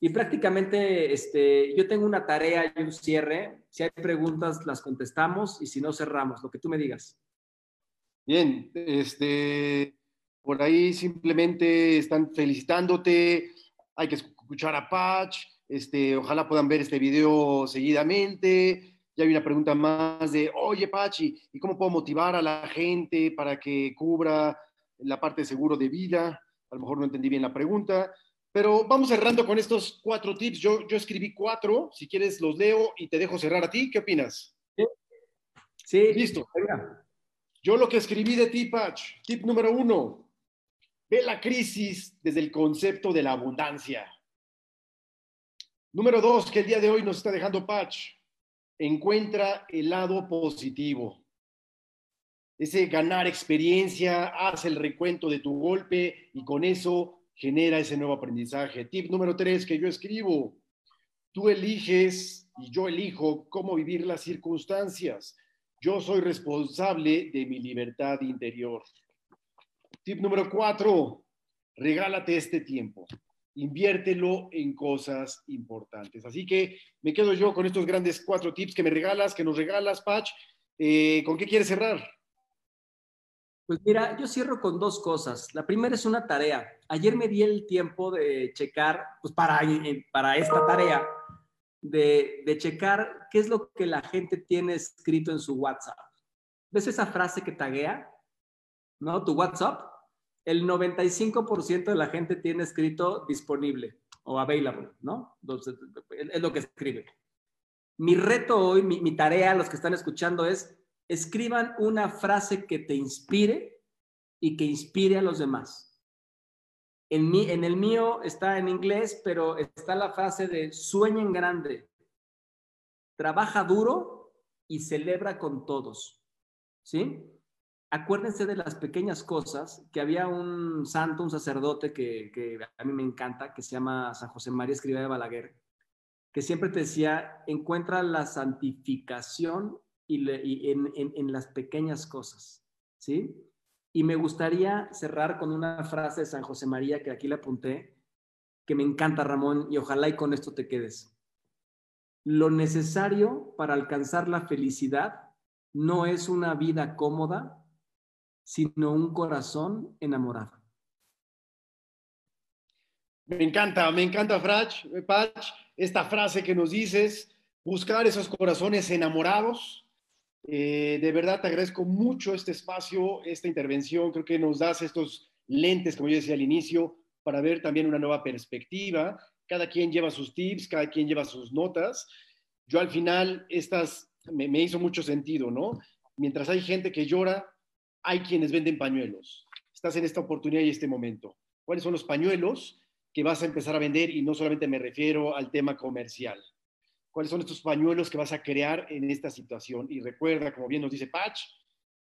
Y prácticamente este, yo tengo una tarea y un cierre. Si hay preguntas, las contestamos y si no, cerramos, lo que tú me digas. Bien, este, por ahí simplemente están felicitándote, hay que escuchar a Patch, este, ojalá puedan ver este video seguidamente. Ya hay una pregunta más de, oye, Pachi, ¿y cómo puedo motivar a la gente para que cubra la parte de seguro de vida? A lo mejor no entendí bien la pregunta, pero vamos cerrando con estos cuatro tips. Yo, yo escribí cuatro, si quieres los leo y te dejo cerrar a ti. ¿Qué opinas? Sí. Listo. Yo lo que escribí de ti, Patch, tip número uno, ve la crisis desde el concepto de la abundancia. Número dos, que el día de hoy nos está dejando Patch, encuentra el lado positivo. Ese ganar experiencia, haz el recuento de tu golpe y con eso genera ese nuevo aprendizaje. Tip número tres que yo escribo, tú eliges y yo elijo cómo vivir las circunstancias. Yo soy responsable de mi libertad interior. Tip número cuatro, regálate este tiempo. Inviértelo en cosas importantes. Así que me quedo yo con estos grandes cuatro tips que me regalas, que nos regalas, Patch. Eh, ¿Con qué quieres cerrar? Pues mira, yo cierro con dos cosas. La primera es una tarea. Ayer me di el tiempo de checar, pues para, eh, para esta tarea, de, de checar qué es lo que la gente tiene escrito en su WhatsApp. ¿Ves esa frase que taguea? ¿No? Tu WhatsApp. El 95% de la gente tiene escrito disponible o available, ¿no? Entonces, es lo que escribe. Mi reto hoy, mi, mi tarea, los que están escuchando, es escriban una frase que te inspire y que inspire a los demás. En, mi, en el mío está en inglés, pero está la frase de sueñen grande, trabaja duro y celebra con todos. ¿Sí? Acuérdense de las pequeñas cosas, que había un santo, un sacerdote que, que a mí me encanta, que se llama San José María Escriba de Balaguer, que siempre te decía, encuentra la santificación y, en, las pequeñas cosas, ¿sí? Y me gustaría cerrar con una frase de San José María que aquí le apunté, que me encanta, Ramón, y ojalá y con esto te quedes. Lo necesario para alcanzar la felicidad no es una vida cómoda, sino un corazón enamorado. Me encanta, me encanta, Frach, Patch, esta frase que nos dices, buscar esos corazones enamorados, eh, de verdad te agradezco mucho este espacio, esta intervención. Creo que nos das estos lentes, como yo decía al inicio, para ver también una nueva perspectiva. Cada quien lleva sus tips, cada quien lleva sus notas. Yo al final, estas me hizo mucho sentido, ¿no? Mientras hay gente que llora, hay quienes venden pañuelos. Estás en esta oportunidad y este momento. ¿Cuáles son los pañuelos que vas a empezar a vender? Y no solamente me refiero al tema comercial cuáles son estos pañuelos que vas a crear en esta situación. Y recuerda, como bien nos dice Patch,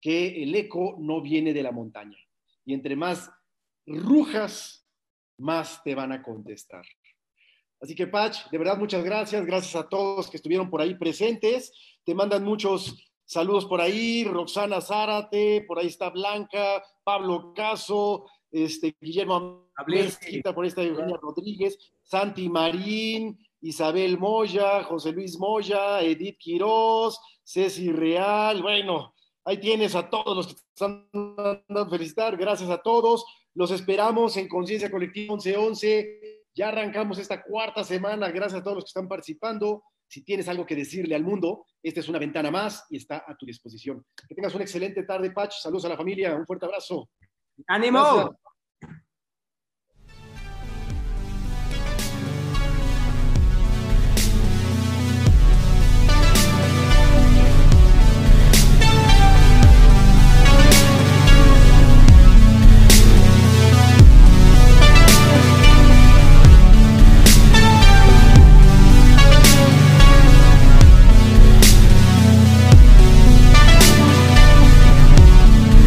que el eco no viene de la montaña. Y entre más rujas, más te van a contestar. Así que, Patch, de verdad, muchas gracias. Gracias a todos que estuvieron por ahí presentes. Te mandan muchos saludos por ahí. Roxana Zárate, por ahí está Blanca, Pablo Caso, este, Guillermo Mezquita, por ahí está Eugenia Rodríguez, Santi Marín, Isabel Moya, José Luis Moya, Edith Quiroz, Ceci Real, bueno, ahí tienes a todos los que están dando a felicitar, gracias a todos, los esperamos en Conciencia Colectiva 1111, ya arrancamos esta cuarta semana, gracias a todos los que están participando, si tienes algo que decirle al mundo, esta es una ventana más y está a tu disposición. Que tengas una excelente tarde, Patch, saludos a la familia, un fuerte abrazo. ¡Ánimo!